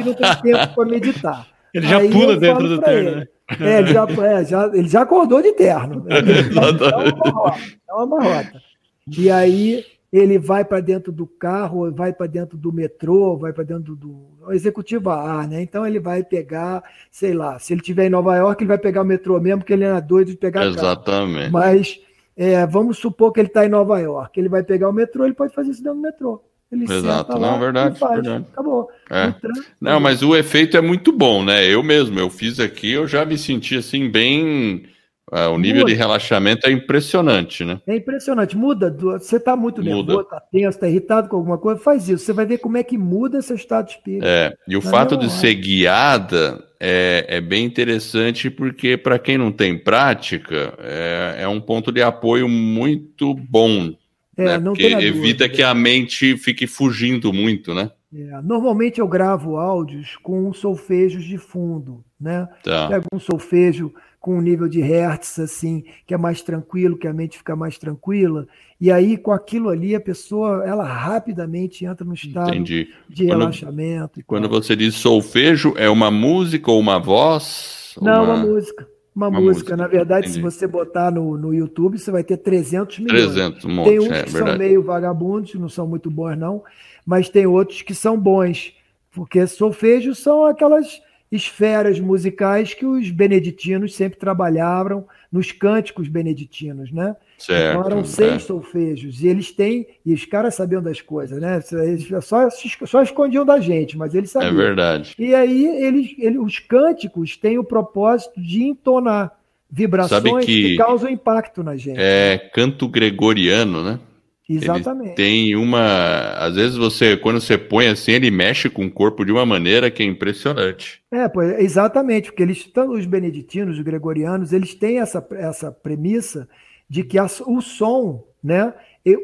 E não tem tempo para meditar. Ele já Aí pula dentro do terno, ele, né? É, ele já, é, já, ele já acordou de terno. Né? É uma marrota. É uma marrota. E aí ele vai para dentro do carro, vai para dentro do metrô, vai para dentro do executivo A, né? Então ele vai pegar, sei lá, se ele estiver em Nova York, ele vai pegar o metrô mesmo, porque ele era doido de pegar Exatamente. Carro. Mas é, vamos supor que ele está em Nova York, ele vai pegar o metrô, ele pode fazer isso dentro do metrô. Ele Exato, não, verdade, verdade. Acabou. É. Não, mas o efeito é muito bom, né? Eu mesmo, eu fiz aqui, eu já me senti assim bem É, o nível muda. de relaxamento é impressionante, né? É impressionante. Muda. Você está muito nervoso, está tenso, está irritado com alguma coisa, faz isso. Você vai ver como é que muda seu estado de espírito. É, e o fato de ser guiada é, é bem interessante porque, para quem não tem prática, é, é um ponto de apoio muito bom. É, né? Porque evita que a mente fique fugindo muito, né? É, normalmente eu gravo áudios com solfejos de fundo, né? Tá. Pego um solfejo com um nível de hertz assim, que é mais tranquilo, que a mente fica mais tranquila, e aí com aquilo ali a pessoa, ela rapidamente entra no estado Entendi. de quando, relaxamento. quando você diz solfejo, é uma música ou uma voz? Não, uma, uma música. Uma, uma música. música. Na verdade, Entendi. se você botar no, no YouTube, você vai ter 300 milhões. 300, um monte, Tem uns é, que verdade. são meio vagabundos, não são muito bons não, mas tem outros que são bons, porque solfejos são aquelas esferas musicais que os beneditinos sempre trabalhavam nos cânticos beneditinos, né? Certo, então eram seis é. solfejos e eles têm e os caras sabiam das coisas, né? Eles só, só escondiam da gente, mas eles sabiam. É verdade. E aí eles, eles os cânticos têm o propósito de entonar vibrações que, que causam impacto na gente. É canto gregoriano, né? Exatamente. Ele tem uma. Às vezes você, quando você põe assim, ele mexe com o corpo de uma maneira que é impressionante. É, pois, exatamente, porque eles, tanto os beneditinos, os gregorianos, eles têm essa, essa premissa de que a, o som, né?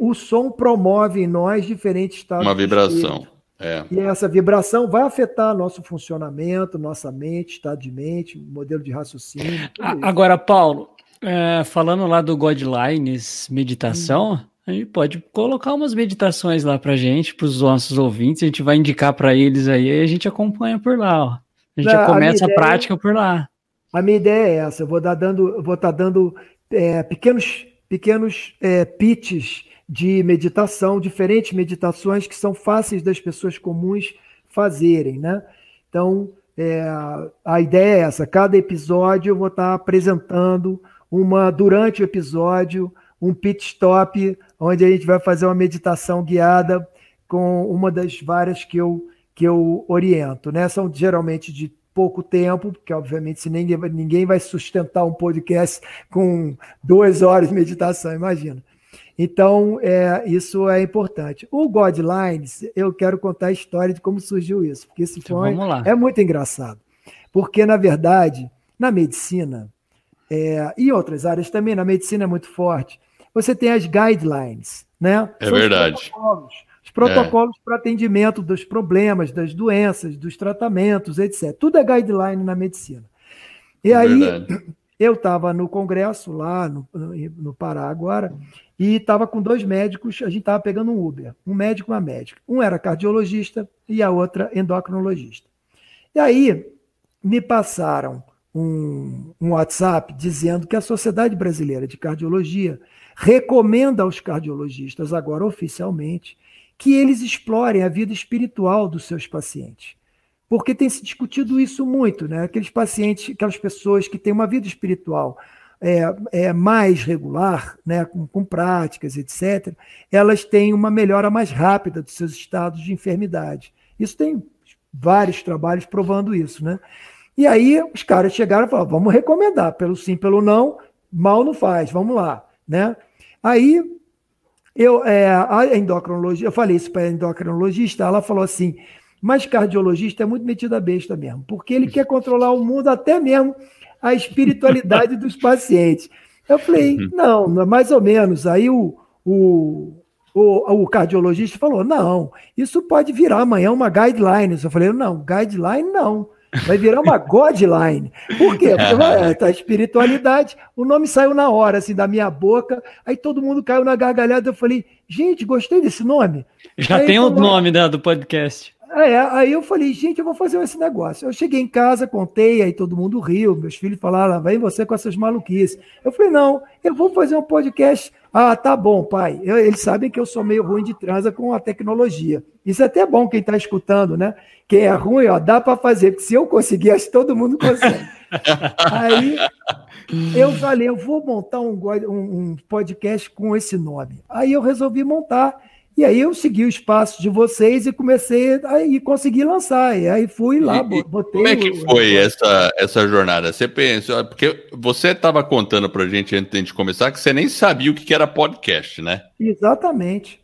o som promove em nós diferentes estados. Uma vibração. É. E essa vibração vai afetar nosso funcionamento, nossa mente, estado de mente, modelo de raciocínio. Agora, Paulo, é, falando lá do Godlines meditação, hum. A gente pode colocar umas meditações lá pra gente, pros nossos ouvintes, a gente vai indicar para eles aí e a gente acompanha por lá, ó. A gente Não, começa a, a, prática por lá. A minha ideia é essa, eu vou dar dando, vou estar tá dando é, pequenos, pequenos é, pitches de meditação, diferentes meditações que são fáceis das pessoas comuns fazerem, né? Então, é, a ideia é essa, cada episódio eu vou estar tá apresentando uma, durante o episódio, um pit stop onde a gente vai fazer uma meditação guiada com uma das várias que eu, que eu oriento. Né? São geralmente de pouco tempo, porque obviamente se ninguém, ninguém vai sustentar um podcast com duas horas de meditação, imagina. Então, é, isso é importante. O Godlines, eu quero contar a história de como surgiu isso, porque esse então, foi, é muito engraçado. Porque, na verdade, na medicina, é, e outras áreas também, na medicina é muito forte, você tem as guidelines, né? É São verdade. Os protocolos, os protocolos é. para atendimento dos problemas, das doenças, dos tratamentos, etc. Tudo é guideline na medicina. E é aí, verdade. eu estava no congresso lá no, no Pará agora, e estava com dois médicos, a gente estava pegando um Uber, um médico e uma médica. Um era cardiologista e a outra endocrinologista. E aí, me passaram um, um WhatsApp dizendo que a Sociedade Brasileira de Cardiologia recomenda aos cardiologistas, agora oficialmente, que eles explorem a vida espiritual dos seus pacientes. Porque tem se discutido isso muito, né? Aqueles pacientes, aquelas pessoas que têm uma vida espiritual é, é mais regular, né? Com, com práticas, etc., elas têm uma melhora mais rápida dos seus estados de enfermidade. Isso tem vários trabalhos provando isso, né? E aí os caras chegaram e falaram: vamos recomendar, pelo sim, pelo não, mal não faz, vamos lá, né? Aí eu, é, a endocrinologia, eu falei isso para a endocrinologista, ela falou assim: mas cardiologista é muito metido a besta mesmo, porque ele quer controlar o mundo, até mesmo a espiritualidade dos pacientes. Eu falei, uhum. não, mais ou menos. Aí o, o, o, o, cardiologista falou: não, isso pode virar amanhã uma guideline. Eu falei, não, guideline não. Vai virar uma Godline. Por quê? Porque é, tá espiritualidade. O nome saiu na hora, assim, da minha boca. Aí todo mundo caiu na gargalhada. Eu falei, gente, gostei desse nome. Já aí, tem o nome né, do podcast. É, aí eu falei, gente, eu vou fazer esse negócio. Eu cheguei em casa, contei, aí todo mundo riu. Meus filhos falaram, vem você com essas maluquices. Eu falei, não, eu vou fazer um podcast. Ah, tá bom, pai. Eu, eles sabem que eu sou meio ruim de transa com a tecnologia. Isso é até bom quem está escutando, né? Quem é ruim, ó, dá para fazer, porque se eu conseguir, acho que todo mundo consegue. Aí eu falei, eu vou montar um, um, podcast com esse nome. Aí eu resolvi montar E aí eu segui o espaço de vocês e comecei a e consegui lançar. E aí fui lá, e, botei. Como é que foi o... essa, essa jornada? Você pensa, porque você estava contando para a gente antes de começar que você nem sabia o que era podcast, né? Exatamente.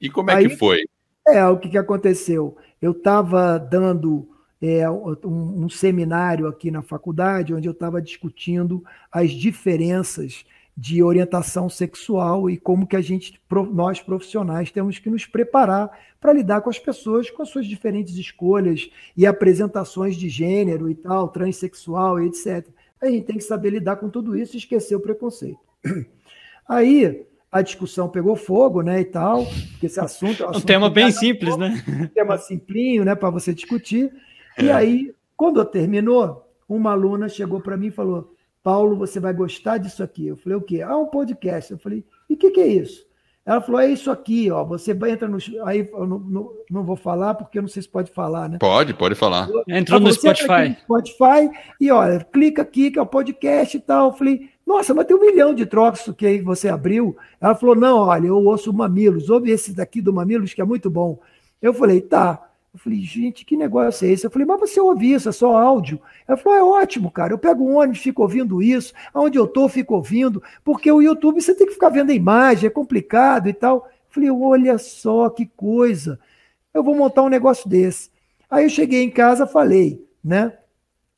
E como é aí, que foi? É, o que, que aconteceu? Eu estava dando é, um, um, seminário aqui na faculdade, onde eu estava discutindo as diferenças de orientação sexual e como que a gente, nós profissionais, temos que nos preparar para lidar com as pessoas com as suas diferentes escolhas e apresentações de gênero e tal, transexual e etc. A gente tem que saber lidar com tudo isso e esquecer o preconceito. Aí a discussão pegou fogo, né, e tal, porque esse assunto... É um, assunto um tema bem simples, né? Um tema simplinho, né, para você discutir. É. E aí, quando terminou, uma aluna chegou para mim e falou: Paulo, você vai gostar disso aqui. Eu falei, o quê? Ah, um podcast. Eu falei, e o que, que, é isso? Ela falou, é isso aqui, ó. Você entra no. Aí eu não, não, não, vou falar, porque eu não sei se pode falar, né? Pode, pode falar. Entrou no Spotify. no Spotify e olha, clica aqui, que é o podcast e tal. Eu falei, nossa, mas tem um milhão de trocos que você abriu. Ela falou, não, olha, eu ouço Mamilos, ouve esse daqui do Mamilos, que é muito bom. Eu falei, tá. Eu falei, gente, que negócio é esse? Eu falei, mas você ouve isso, é só áudio. Ela falou, é ótimo, cara. Eu pego um ônibus, fico ouvindo isso. Onde eu tô, fico ouvindo. Porque o YouTube você tem que ficar vendo a imagem, é complicado e tal. Eu falei, olha só que coisa. Eu vou montar um negócio desse. Aí eu cheguei em casa, falei, né?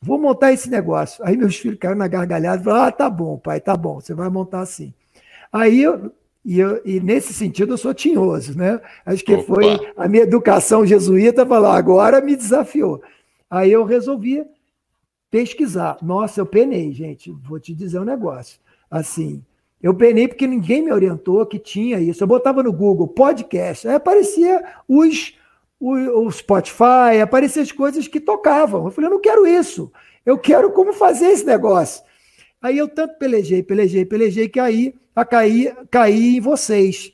Vou montar esse negócio. Aí meus filhos caíram na gargalhada e falaram: Ah, tá bom, pai, tá bom, você vai montar assim. Aí eu, e, eu, e, nesse sentido eu sou tinhoso, né? Acho que Opa. foi a minha educação jesuíta falar, agora me desafiou. Aí eu resolvi pesquisar. Nossa, eu penei, gente. Vou te dizer um negócio. Assim, eu penei porque ninguém me orientou que tinha isso. Eu botava no Google podcast, aí aparecia os, o, o Spotify, apareciam as coisas que tocavam. Eu falei, eu não quero isso. Eu quero como fazer esse negócio. Aí eu tanto pelejei, pelejei, pelejei, que aí a cair, cair em vocês.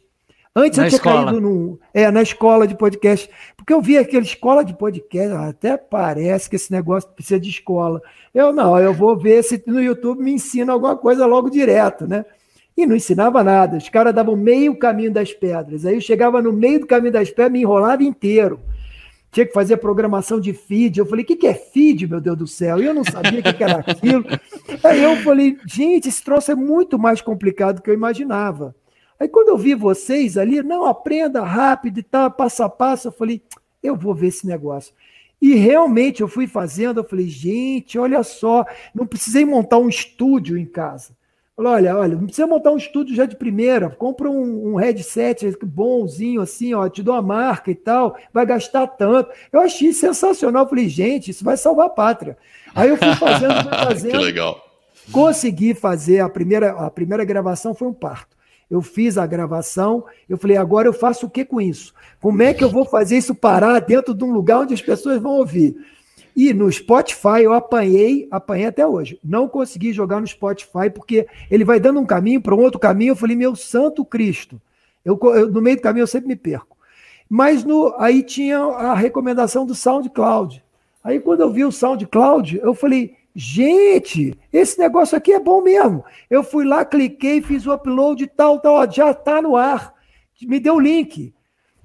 Antes na eu tinha escola. caído no, é, na escola de podcast, porque eu vi aquela escola de podcast, até parece que esse negócio precisa de escola. Eu não, eu vou ver se no YouTube me ensina alguma coisa logo direto, né? E não ensinava nada. Os caras davam meio caminho das pedras. Aí eu chegava no meio do caminho das pedras, me enrolava inteiro. Tinha que fazer programação de feed. Eu falei, o que, que é feed, meu Deus do céu? E eu não sabia o que, que era aquilo. Aí eu falei, gente, esse troço é muito mais complicado do que eu imaginava. Aí quando eu vi vocês ali, não, aprenda rápido e tal, passo a passo, eu falei, eu vou ver esse negócio. E realmente eu fui fazendo, eu falei, gente, olha só, não precisei montar um estúdio em casa. Falei, olha, olha, não precisa montar um estúdio já de primeira, compra um, um headset bonzinho assim, ó, te dou uma marca e tal, vai gastar tanto. Eu achei sensacional, falei, gente, isso vai salvar a pátria. Aí eu fui fazendo, fui fazendo. que legal. Consegui fazer a primeira, a primeira gravação foi um parto. Eu fiz a gravação, eu falei, agora eu faço o que com isso? Como é que eu vou fazer isso parar dentro de um lugar onde as pessoas vão ouvir? E no Spotify eu apanhei, apanhei até hoje. Não consegui jogar no Spotify porque ele vai dando um caminho para um outro caminho. Eu falei, meu santo Cristo. Eu, eu, no meio do caminho eu sempre me perco. Mas no, aí tinha a recomendação do SoundCloud. Aí quando eu vi o SoundCloud, eu falei, gente, esse negócio aqui é bom mesmo. Eu fui lá, cliquei, fiz o upload tal, tal, ó, já está no ar. Me deu o link.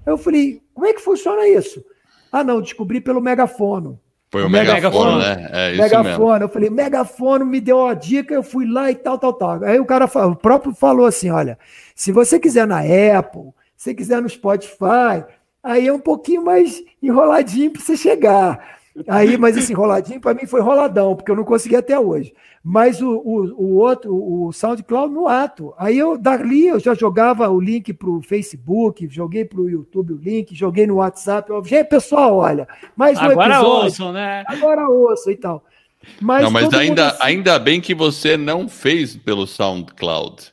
Eu falei, como é que funciona isso? Ah, não, descobri pelo megafono. Foi o, o megafone, né? É isso megafone. Mesmo. Eu falei, megafone me deu uma dica, eu fui lá e tal, tal, tal. Aí o cara falou, o próprio falou assim: olha, se você quiser na Apple, se quiser no Spotify, aí é um pouquinho mais enroladinho para você chegar. Aí, mas esse enroladinho para mim foi roladão, porque eu não consegui até hoje. Mas o, o, o outro, o SoundCloud no ato. Aí eu dali eu já jogava o link para o Facebook, joguei para o YouTube o link, joguei no WhatsApp. Eu, Gente, pessoal, olha, mais um Agora episódio. ouçam, né? Agora ouçam e tal. Mas, não, mas ainda, assim... ainda bem que você não fez pelo SoundCloud.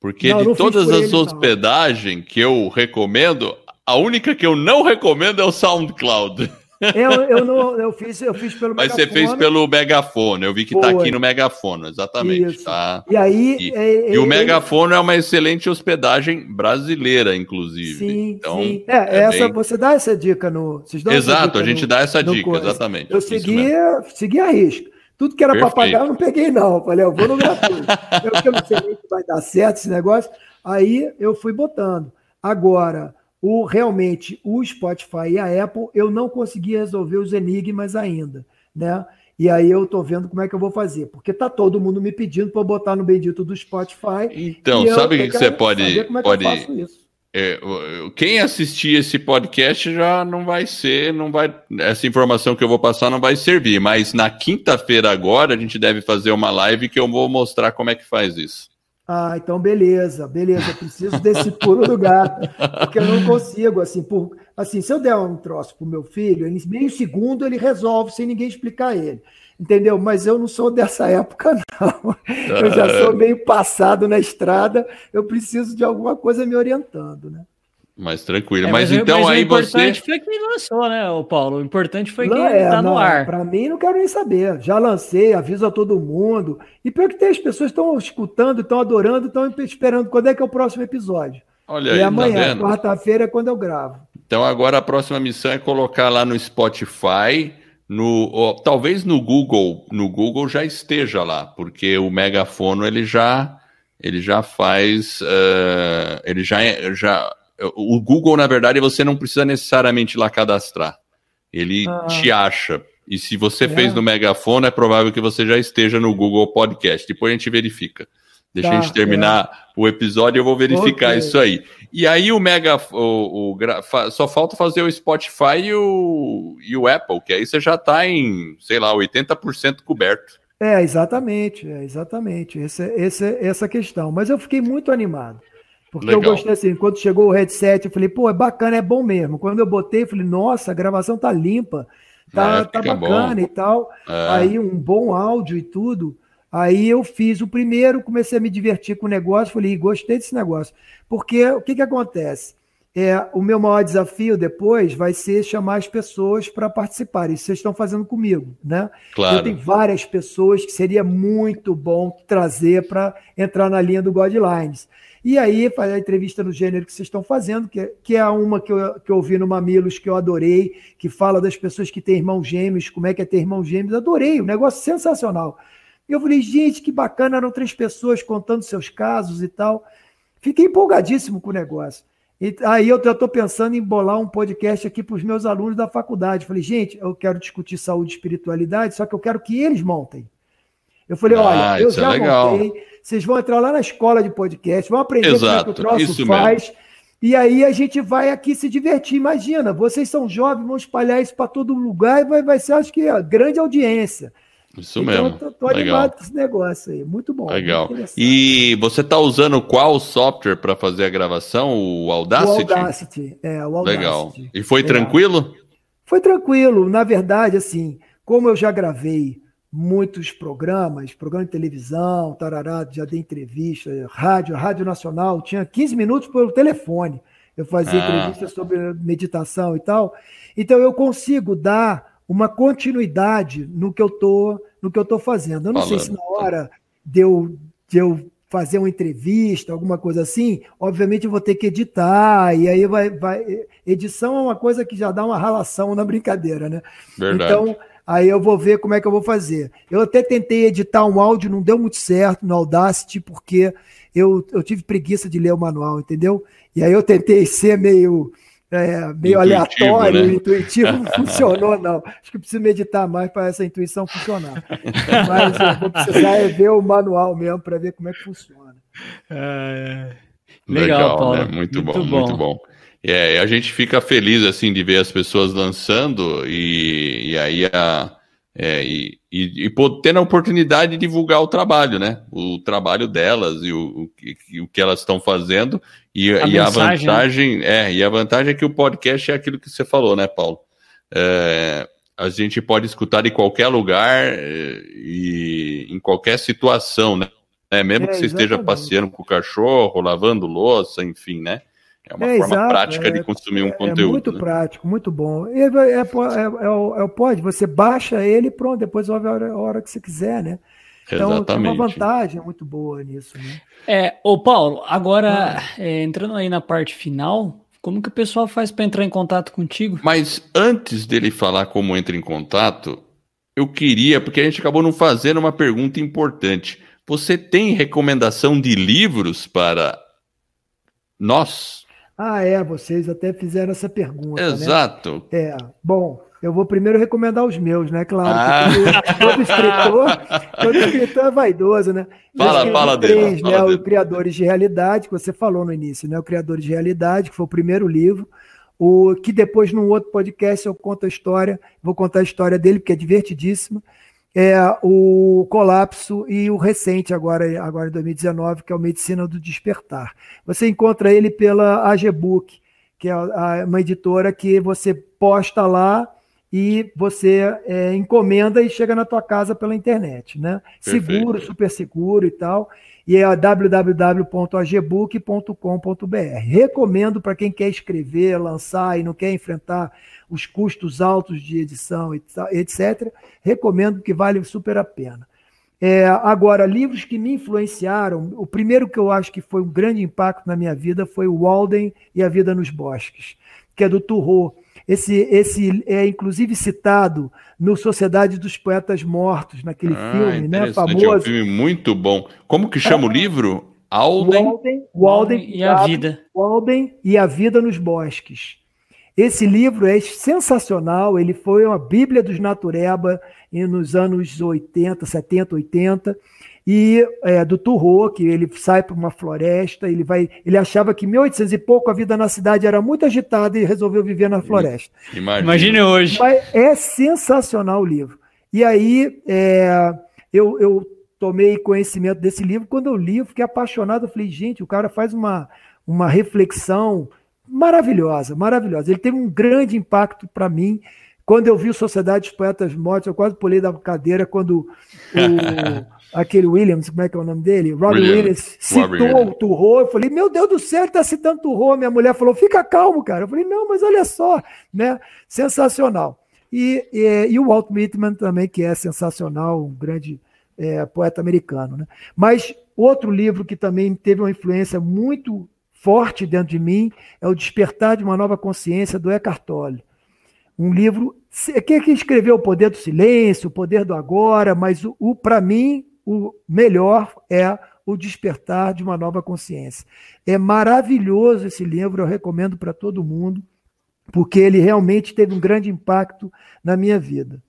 Porque não, de todas as ele, hospedagens que eu recomendo, a única que eu não recomendo é o SoundCloud. Eu, eu, não, eu, fiz, eu fiz pelo Mas megafone. você fez pelo megafone, eu vi que está aqui no megafone, exatamente. Tá? E aí. E, é, e o megafone é uma excelente hospedagem brasileira, inclusive. Sim, então, sim. É, é essa, bem... Você dá essa dica no. Exato, a gente no, dá essa dica, exatamente. Eu segui, segui a risca. Tudo que era para pagar eu não peguei, não. Eu falei, eu vou no gratuito. eu, eu não sei nem se vai dar certo esse negócio. Aí eu fui botando. Agora, o realmente o Spotify e a Apple, eu não consegui resolver os enigmas ainda, né? E aí eu tô vendo como é que eu vou fazer, porque tá todo mundo me pedindo para botar no bendito do Spotify. Então, sabe o que, que você pode é pode é, quem assistir esse podcast já não vai ser, não vai essa informação que eu vou passar não vai servir, mas na quinta-feira agora a gente deve fazer uma live que eu vou mostrar como é que faz isso. Ah, então beleza, beleza. Preciso desse pulo do gato, porque eu não consigo, assim, por, assim, se eu der um troço pro meu filho, em meio segundo ele resolve sem ninguém explicar ele. Entendeu? Mas eu não sou dessa época, não. Eu já sou meio passado na estrada, eu preciso de alguma coisa me orientando, né? Mais tranquilo. É, mas, mas, então mas aí você. O importante foi que lançou, né, Paulo? O importante foi que não, é, tá no ar. Para mim, não quero nem saber. Já lancei, aviso a todo mundo. E pior que tem, as pessoas estão escutando, estão adorando, estão esperando quando é que é o próximo episódio. Olha e aí, tá amanhã, tá quarta-feira, é quando eu gravo. Então agora a próxima missão é colocar lá no Spotify, no talvez no Google, no Google já esteja lá, porque o megafono ele já ele já faz, uh, ele já já o Google, na verdade, você não precisa necessariamente lá cadastrar. Ele ah. te acha. E se você é. fez no megafone, é provável que você já esteja no Google Podcast. Depois a gente verifica. Deixa tá, a gente terminar é. o episódio e eu vou verificar okay. isso aí. E aí o Mega. O, o, só falta fazer o Spotify e o, e o Apple, que aí você já está em, sei lá, 80% coberto. É, exatamente, é, exatamente. Essa, essa, essa questão. Mas eu fiquei muito animado. Porque Legal. eu gostei assim, quando chegou o headset, eu falei, pô, é bacana, é bom mesmo. Quando eu botei, eu falei, nossa, a gravação tá limpa, tá, é, tá bacana bom. e tal. É. Aí um bom áudio e tudo. Aí eu fiz o primeiro, comecei a me divertir com o negócio, falei, gostei desse negócio. Porque o que, que acontece? É, o meu maior desafio depois vai ser chamar as pessoas para participarem. Isso vocês estão fazendo comigo, né? Claro. Eu tenho várias pessoas que seria muito bom trazer para entrar na linha do Guidelines. E aí, fazer a entrevista no gênero que vocês estão fazendo, que é, que é uma que eu, que eu ouvi no Mamilos, que eu adorei, que fala das pessoas que têm irmãos gêmeos, como é que é ter irmãos gêmeos. Adorei, um negócio sensacional. Eu falei, gente, que bacana, eram três pessoas contando seus casos e tal. Fiquei empolgadíssimo com o negócio. E aí eu estou pensando em bolar um podcast aqui para os meus alunos da faculdade. Falei, gente, eu quero discutir saúde e espiritualidade, só que eu quero que eles montem. Eu falei, ah, olha, eu é já é montei, vocês vão entrar lá na escola de podcast, vão aprender Exato, como é que o troço faz. Mesmo. E aí a gente vai aqui se divertir. Imagina, vocês são jovens, vão espalhar isso para todo lugar e vai, vai ser, acho que, a grande audiência. Isso então, mesmo. Tô, tô animado com esse negócio aí. Muito bom. Legal. Muito e você está usando qual software para fazer a gravação? O Audacity? O Audacity, é, o Audacity. Legal. E foi tranquilo? Foi tranquilo. Na verdade, assim, como eu já gravei muitos programas, programa de televisão, tarará, já dei entrevista, rádio, Rádio Nacional, tinha 15 minutos pelo telefone. Eu fazia ah. entrevistas sobre meditação e tal. Então eu consigo dar uma continuidade no que eu tô, no que eu tô fazendo. Eu não Falando. sei se na hora de eu, de eu fazer uma entrevista, alguma coisa assim, obviamente eu vou ter que editar, e aí vai, vai. Edição é uma coisa que já dá uma ralação na brincadeira, né? Verdade. Então, Aí eu vou ver como é que eu vou fazer. Eu até tentei editar um áudio, não deu muito certo no Audacity, porque eu, eu tive preguiça de ler o manual, entendeu? E aí eu tentei ser meio, é, meio aleatório, né? intuitivo, não funcionou, não. Acho que preciso meditar mais para essa intuição funcionar. Mas eu vou precisar é ver o manual mesmo para ver como é que funciona. É... Legal, Legal Paulo. Né? Muito, muito bom, bom, muito bom. É, a gente fica feliz assim de ver as pessoas lançando e, e aí a, é, e, e, e tendo a oportunidade de divulgar o trabalho, né? O trabalho delas e o, o, o que elas estão fazendo e a, e a né? vantagem né? é e a vantagem é que o podcast é aquilo que você falou, né, Paulo? É, a gente pode escutar em qualquer lugar é, e em qualquer situação, né? É, mesmo é, que você exatamente. esteja passeando com o cachorro, lavando louça, enfim, né? É uma é, forma exato, prática é, de consumir um é, conteúdo. É muito né? prático, muito bom. É, é, é, o pode, você baixa ele e pronto, depois ouve a hora, a hora que você quiser, né? Então Exatamente. tem uma vantagem muito boa nisso, né? É, ô Paulo, agora ah. entrando aí na parte final, como que o pessoal faz para entrar em contato contigo? Mas antes dele falar como entra em contato, eu queria, porque a gente acabou não fazendo uma pergunta importante. Você tem recomendação de livros para nós? Ah, é, vocês até fizeram essa pergunta. Né? Exato. Né? É, bom, eu vou primeiro recomendar os meus, né? Claro, ah. todo, escritor, todo escritor é vaidoso, né? Fala, fala três, dele. Né? Fala o. Criadores de Realidade, que você falou no início, né? O Criadores de Realidade, que foi o primeiro livro. O que depois, num outro podcast, eu conto a história, vou contar a história dele, porque é divertidíssima. É o colapso e o recente, agora, agora em 2019, que é o Medicina do Despertar. Você encontra ele pela AGBook, que é uma editora que você posta lá e você é, encomenda e chega na tua casa pela internet, né? Perfeito. Seguro, super seguro e tal. E é www.agbook.com.br. Recomendo para quem quer escrever, lançar e não quer enfrentar os custos altos de edição, etc. Recomendo que vale super a pena. É, agora, livros que me influenciaram, o primeiro que eu acho que foi um grande impacto na minha vida foi o Walden e a Vida nos Bosques, que é do Turro esse, esse é inclusive citado no Sociedade dos Poetas Mortos, naquele ah, filme, né? Famoso. É um filme muito bom. Como que chama é, o livro? Alden, Walden, Walden e a Vida. Walden e a Vida nos Bosques. Esse livro é sensacional, ele foi uma bíblia dos natureba nos anos 80, 70, 80 e é, do Turro, que ele sai para uma floresta, ele vai, ele achava que em 1800 e pouco a vida na cidade era muito agitada e resolveu viver na floresta. Imagine hoje. Mas é sensacional o livro. E aí é, eu, eu tomei conhecimento desse livro quando eu li, eu fiquei apaixonado, eu falei, gente, o cara faz uma, uma reflexão maravilhosa, maravilhosa. Ele teve um grande impacto para mim. Quando eu vi Sociedade dos Poetas Mortos, eu quase pulei da cadeira quando o aquele Williams, como é que é o nome dele? Robbie Williams, Williams citou o Turro. Eu falei, meu Deus do céu, ele está citando Turro. Minha mulher falou, fica calmo, cara. Eu falei, não, mas olha só, né? Sensacional. E, e, e o Walt Whitman também, que é sensacional, um grande é, poeta americano. Né? Mas outro livro que também teve uma influência muito forte dentro de mim é O Despertar de uma Nova Consciência, do Eckhart Tolle. Um livro que, que escreveu O Poder do Silêncio, O Poder do Agora, mas o, o para mim, o melhor é o despertar de uma nova consciência. É maravilhoso esse livro, eu recomendo para todo mundo, porque ele realmente teve um grande impacto na minha vida.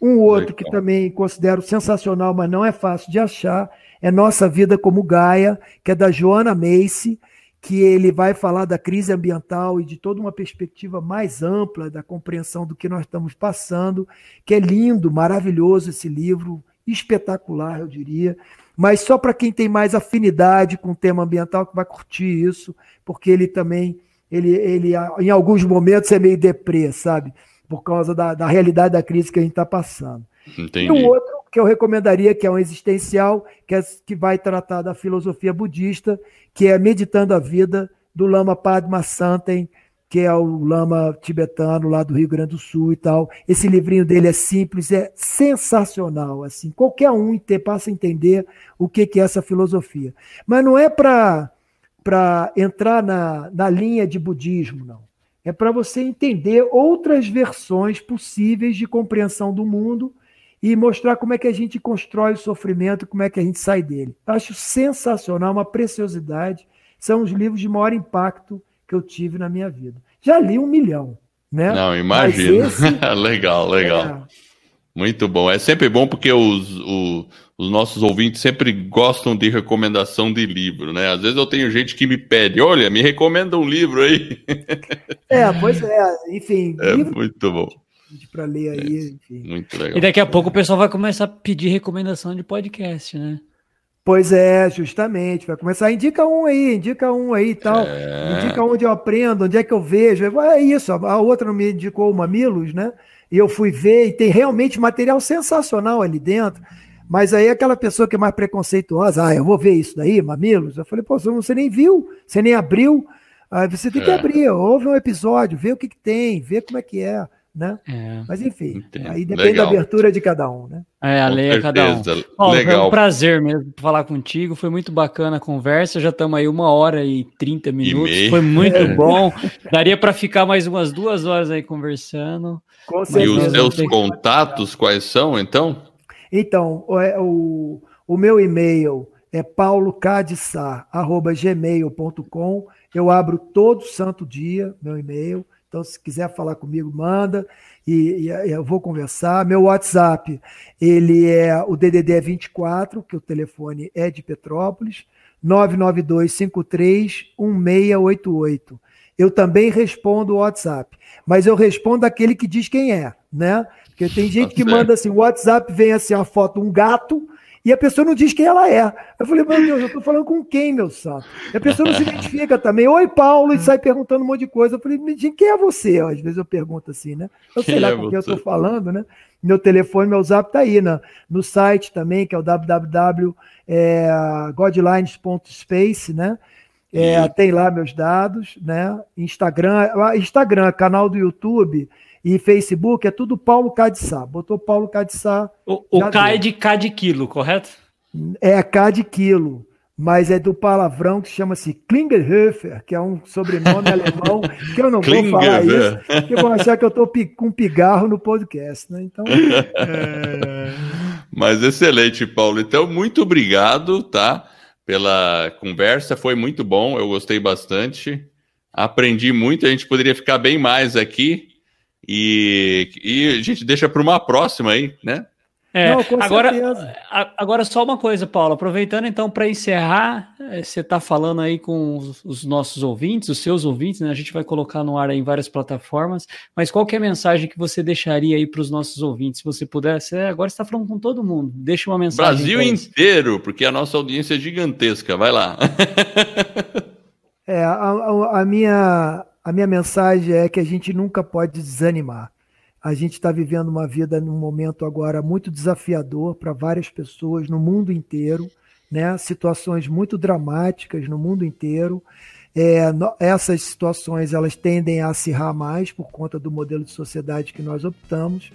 Um outro que também considero sensacional, mas não é fácil de achar, é Nossa Vida como Gaia, que é da Joana Macy, que ele vai falar da crise ambiental e de toda uma perspectiva mais ampla da compreensão do que nós estamos passando, que é lindo, maravilhoso esse livro, espetacular, eu diria. Mas só para quem tem mais afinidade com o tema ambiental que vai curtir isso, porque ele também, ele, ele em alguns momentos é meio deprê, sabe? Por causa da, da realidade da crise que a gente está passando. Entendi. E um outro que eu recomendaria, que é um existencial, que, é, que vai tratar da filosofia budista, que é Meditando a Vida, do Lama Padma Santen, que é o lama tibetano lá do Rio Grande do Sul e tal. Esse livrinho dele é simples, é sensacional, assim. Qualquer um passa a entender o que, que é essa filosofia. Mas não é para para entrar na, na linha de budismo, não. É para você entender outras versões possíveis de compreensão do mundo e mostrar como é que a gente constrói o sofrimento, como é que a gente sai dele. Acho sensacional, uma preciosidade. São os livros de maior impacto que eu tive na minha vida. Já li um milhão, né? Não, imagino. Esse... legal, legal. É... Muito bom. É sempre bom porque os, os, os, nossos ouvintes sempre gostam de recomendação de livro, né? Às vezes eu tenho gente que me pede, olha, me recomenda um livro aí. É, pois é, enfim. É livro... muito bom para ler aí, é, enfim. Muito legal. E daqui a pouco o pessoal vai começar a pedir recomendação de podcast, né? Pois é, justamente. Vai começar, indica um aí, indica um aí e tal. É... Indica onde eu aprendo, onde é que eu vejo. É isso, a outra me indicou o Mamilos, né? E eu fui ver, e tem realmente material sensacional ali dentro. Mas aí aquela pessoa que é mais preconceituosa, ah, eu vou ver isso daí, Mamilos. Eu falei, pô, você nem viu, você nem abriu. Aí você tem que é. abrir, ouve um episódio, vê o que, que tem, vê como é que é né? É. Mas enfim, Entendo. aí depende Legal. da abertura de cada um, né? É, a lei é cada um. Legal. Foi um prazer mesmo falar contigo, foi muito bacana a conversa, já estamos aí uma hora e 30 minutos, e foi muito é. bom. Daria para ficar mais umas duas horas aí conversando. e os seus contatos quais são, então? Então, o, é, o, o meu e-mail é paulocadissar.gmail.com Eu abro todo santo dia meu e-mail. Então, se quiser falar comigo, manda e, e, eu vou conversar. Meu WhatsApp, ele é o DDD 24, que o telefone é de Petrópolis, 992 53 1688. Eu também respondo o WhatsApp, mas eu respondo aquele que diz quem é, né? Porque tem gente tá que manda assim, o WhatsApp vem assim a foto um gato e a pessoa não diz quem ela é. Eu falei, meu Deus, eu estou falando com quem, meu santo? E a pessoa não se identifica também. Oi, Paulo, e sai perguntando um monte de coisa. Eu falei, quem é você? Às vezes eu pergunto assim, né? Eu sei quem lá é com quem eu estou falando, né? Meu telefone, meu zap está aí né? no site também, que é o www.godlines.space, é, né? É, tem lá meus dados, né? Instagram, Instagram, canal do YouTube e Facebook é tudo Paulo Cadiçá. Botou Paulo Cadiçá. O, o K é de K de quilo, correto? É K de quilo, mas é do palavrão que chama-se Klingerhofer, que é um sobrenome alemão, que eu não vou falar isso, porque vão achar que eu estou com pigarro no podcast, né? Então. É... Mas excelente, Paulo. Então, muito obrigado, tá? Pela conversa, foi muito bom, eu gostei bastante. Aprendi muito, a gente poderia ficar bem mais aqui, e, e a gente deixa para uma próxima aí, né? É, Não, agora, agora só uma coisa, Paulo. Aproveitando então para encerrar, eh, você está falando aí com os, os, nossos ouvintes, os seus ouvintes, né? A gente vai colocar no ar em várias plataformas. Mas qual é a mensagem que você deixaria aí para os nossos ouvintes, se você pudesse? agora está falando com todo mundo. Deixa uma mensagem. Brasil inteiro, porque a nossa audiência é gigantesca. Vai lá. é, a, a minha a minha mensagem é que a gente nunca pode desanimar. A gente está vivendo uma vida num momento agora muito desafiador para várias pessoas no mundo inteiro, né? Situações muito dramáticas no mundo inteiro. É, essas situações elas tendem a acirrar mais por conta do modelo de sociedade que nós optamos,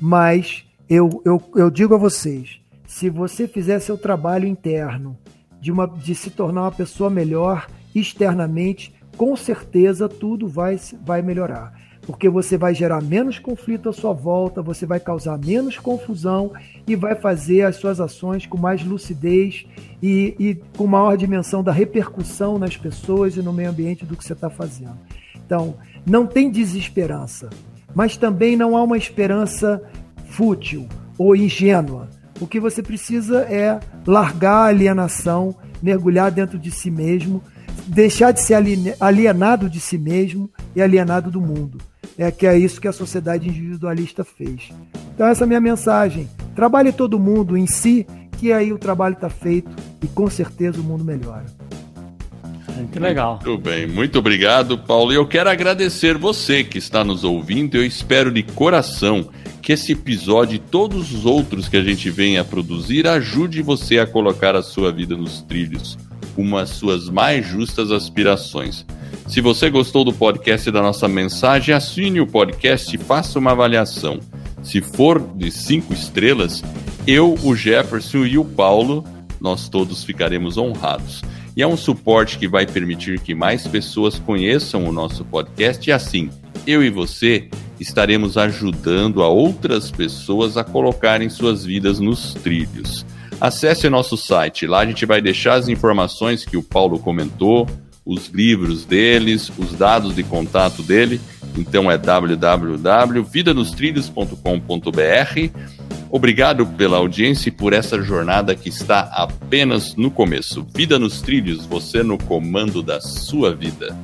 mas eu, eu, eu digo a vocês: se você fizer seu trabalho interno de, uma, de se tornar uma pessoa melhor externamente, com certeza tudo vai, vai melhorar. Porque você vai gerar menos conflito à sua volta, você vai causar menos confusão e vai fazer as suas ações com mais lucidez e, e com maior dimensão da repercussão nas pessoas e no meio ambiente do que você está fazendo. Então, não tem desesperança, mas também não há uma esperança fútil ou ingênua. O que você precisa é largar a alienação, mergulhar dentro de si mesmo deixar de ser alienado de si mesmo e alienado do mundo. É que é isso que a sociedade individualista fez. Então essa é a minha mensagem. Trabalhe todo mundo em si, que aí o trabalho está feito e com certeza o mundo melhora. Muito legal. Muito bem, muito obrigado, Paulo. E eu quero agradecer você que está nos ouvindo. Eu espero de coração que esse episódio e todos os outros que a gente vem a produzir ajude você a colocar a sua vida nos trilhos rumo às suas mais justas aspirações. Se você gostou do podcast e da nossa mensagem, assine o podcast e faça uma avaliação. Se for de cinco estrelas, eu, o Jefferson e o Paulo, nós todos ficaremos honrados. E é um suporte que vai permitir que mais pessoas conheçam o nosso podcast e assim, eu e você estaremos ajudando a outras pessoas a colocarem suas vidas nos trilhos. Acesse nosso site, lá a gente vai deixar as informações que o Paulo comentou, os livros deles, os dados de contato dele. Então é www.vidanostrilhos.com.br. Obrigado pela audiência e por essa jornada que está apenas no começo. Vida nos Trilhos, você no comando da sua vida.